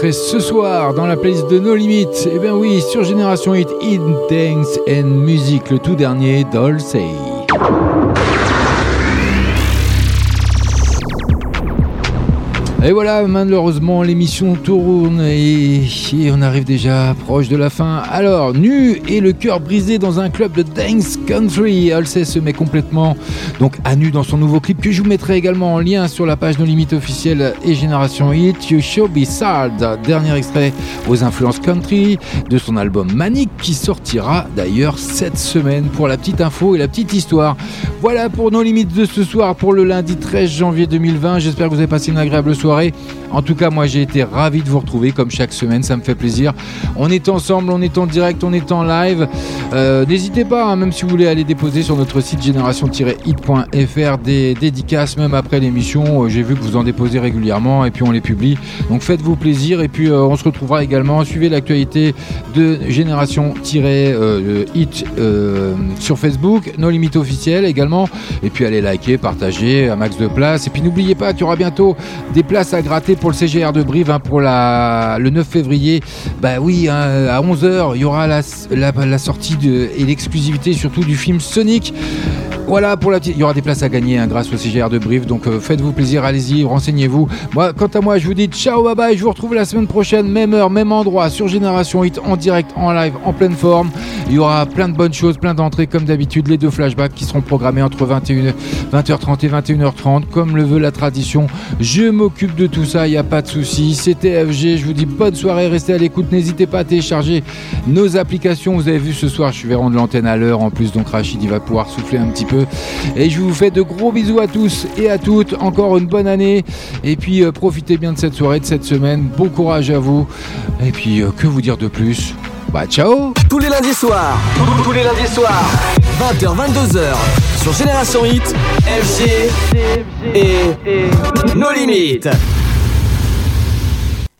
[SPEAKER 3] enregistrer ce soir dans la playlist de No Limites. Eh bien oui, sur Génération Hit, Intense and Music, le tout dernier, Dolce. Et voilà, malheureusement, l'émission tourne et, on arrive déjà proche de la fin. Alors, nu et le cœur brisé dans un club de dance country. Halsey se met complètement donc à nu dans son nouveau clip que je vous mettrai également en lien sur la page No Limite officielle et Génération Hit. You Show Be Sad, dernier extrait aux influences country de son album Manic qui sortira d'ailleurs cette semaine pour la petite info et la petite histoire. Voilà pour nos limites de ce soir pour le lundi 13 janvier 2020. J'espère que vous avez passé une agréable soirée. En tout cas, moi j'ai été ravi de vous retrouver comme chaque semaine, ça me fait plaisir. On est ensemble, on est en direct, on est en live. Euh, n'hésitez pas, hein, même si vous voulez aller déposer sur notre site génération-hit.fr des dédicaces, même après l'émission. Euh, j'ai vu que vous en déposez régulièrement et puis on les publie. Donc faites-vous plaisir et puis euh, on se retrouvera également. Suivez l'actualité de Génération-Hit sur Facebook, nos limites officielles également. Et puis allez liker, partager un max de place. Et puis n'oubliez pas qu'il y aura bientôt des places à gratter pour le CGR de Brive hein, pour le 9 février. Bah oui, hein, à 11h, il y aura la, sortie et l'exclusivité surtout du film Sonic. Voilà pour la petite. Il y aura des places à gagner hein, grâce au CGR de Brive. Donc euh, faites-vous plaisir, allez-y, renseignez-vous. Moi, quant à moi, je vous dis ciao, bye bye. Je vous retrouve la semaine prochaine, même heure, même endroit, sur Génération Hit, en direct, en live, en pleine forme. Il y aura plein de bonnes choses, plein d'entrées, comme d'habitude. Les deux flashbacks qui seront programmés entre 21, 20h30 et 21h30, comme le veut la tradition. Je m'occupe de tout ça, il n'y a pas de souci. C'était FG. Je vous dis bonne soirée, restez à l'écoute. N'hésitez pas à télécharger nos applications. Vous avez vu ce soir, je suis de l'antenne à l'heure en plus, donc Rachid il va pouvoir souffler un petit peu. Et je vous fais de gros bisous à tous et à toutes. Encore une bonne année. Et puis euh, profitez bien de cette soirée, de cette semaine. Bon courage à vous. Et puis euh, que vous dire de plus? Bah ciao
[SPEAKER 2] Tous les lundis soirs, tous les lundis soirs, 20h, 22h, sur Génération Hit, FG et nos limites.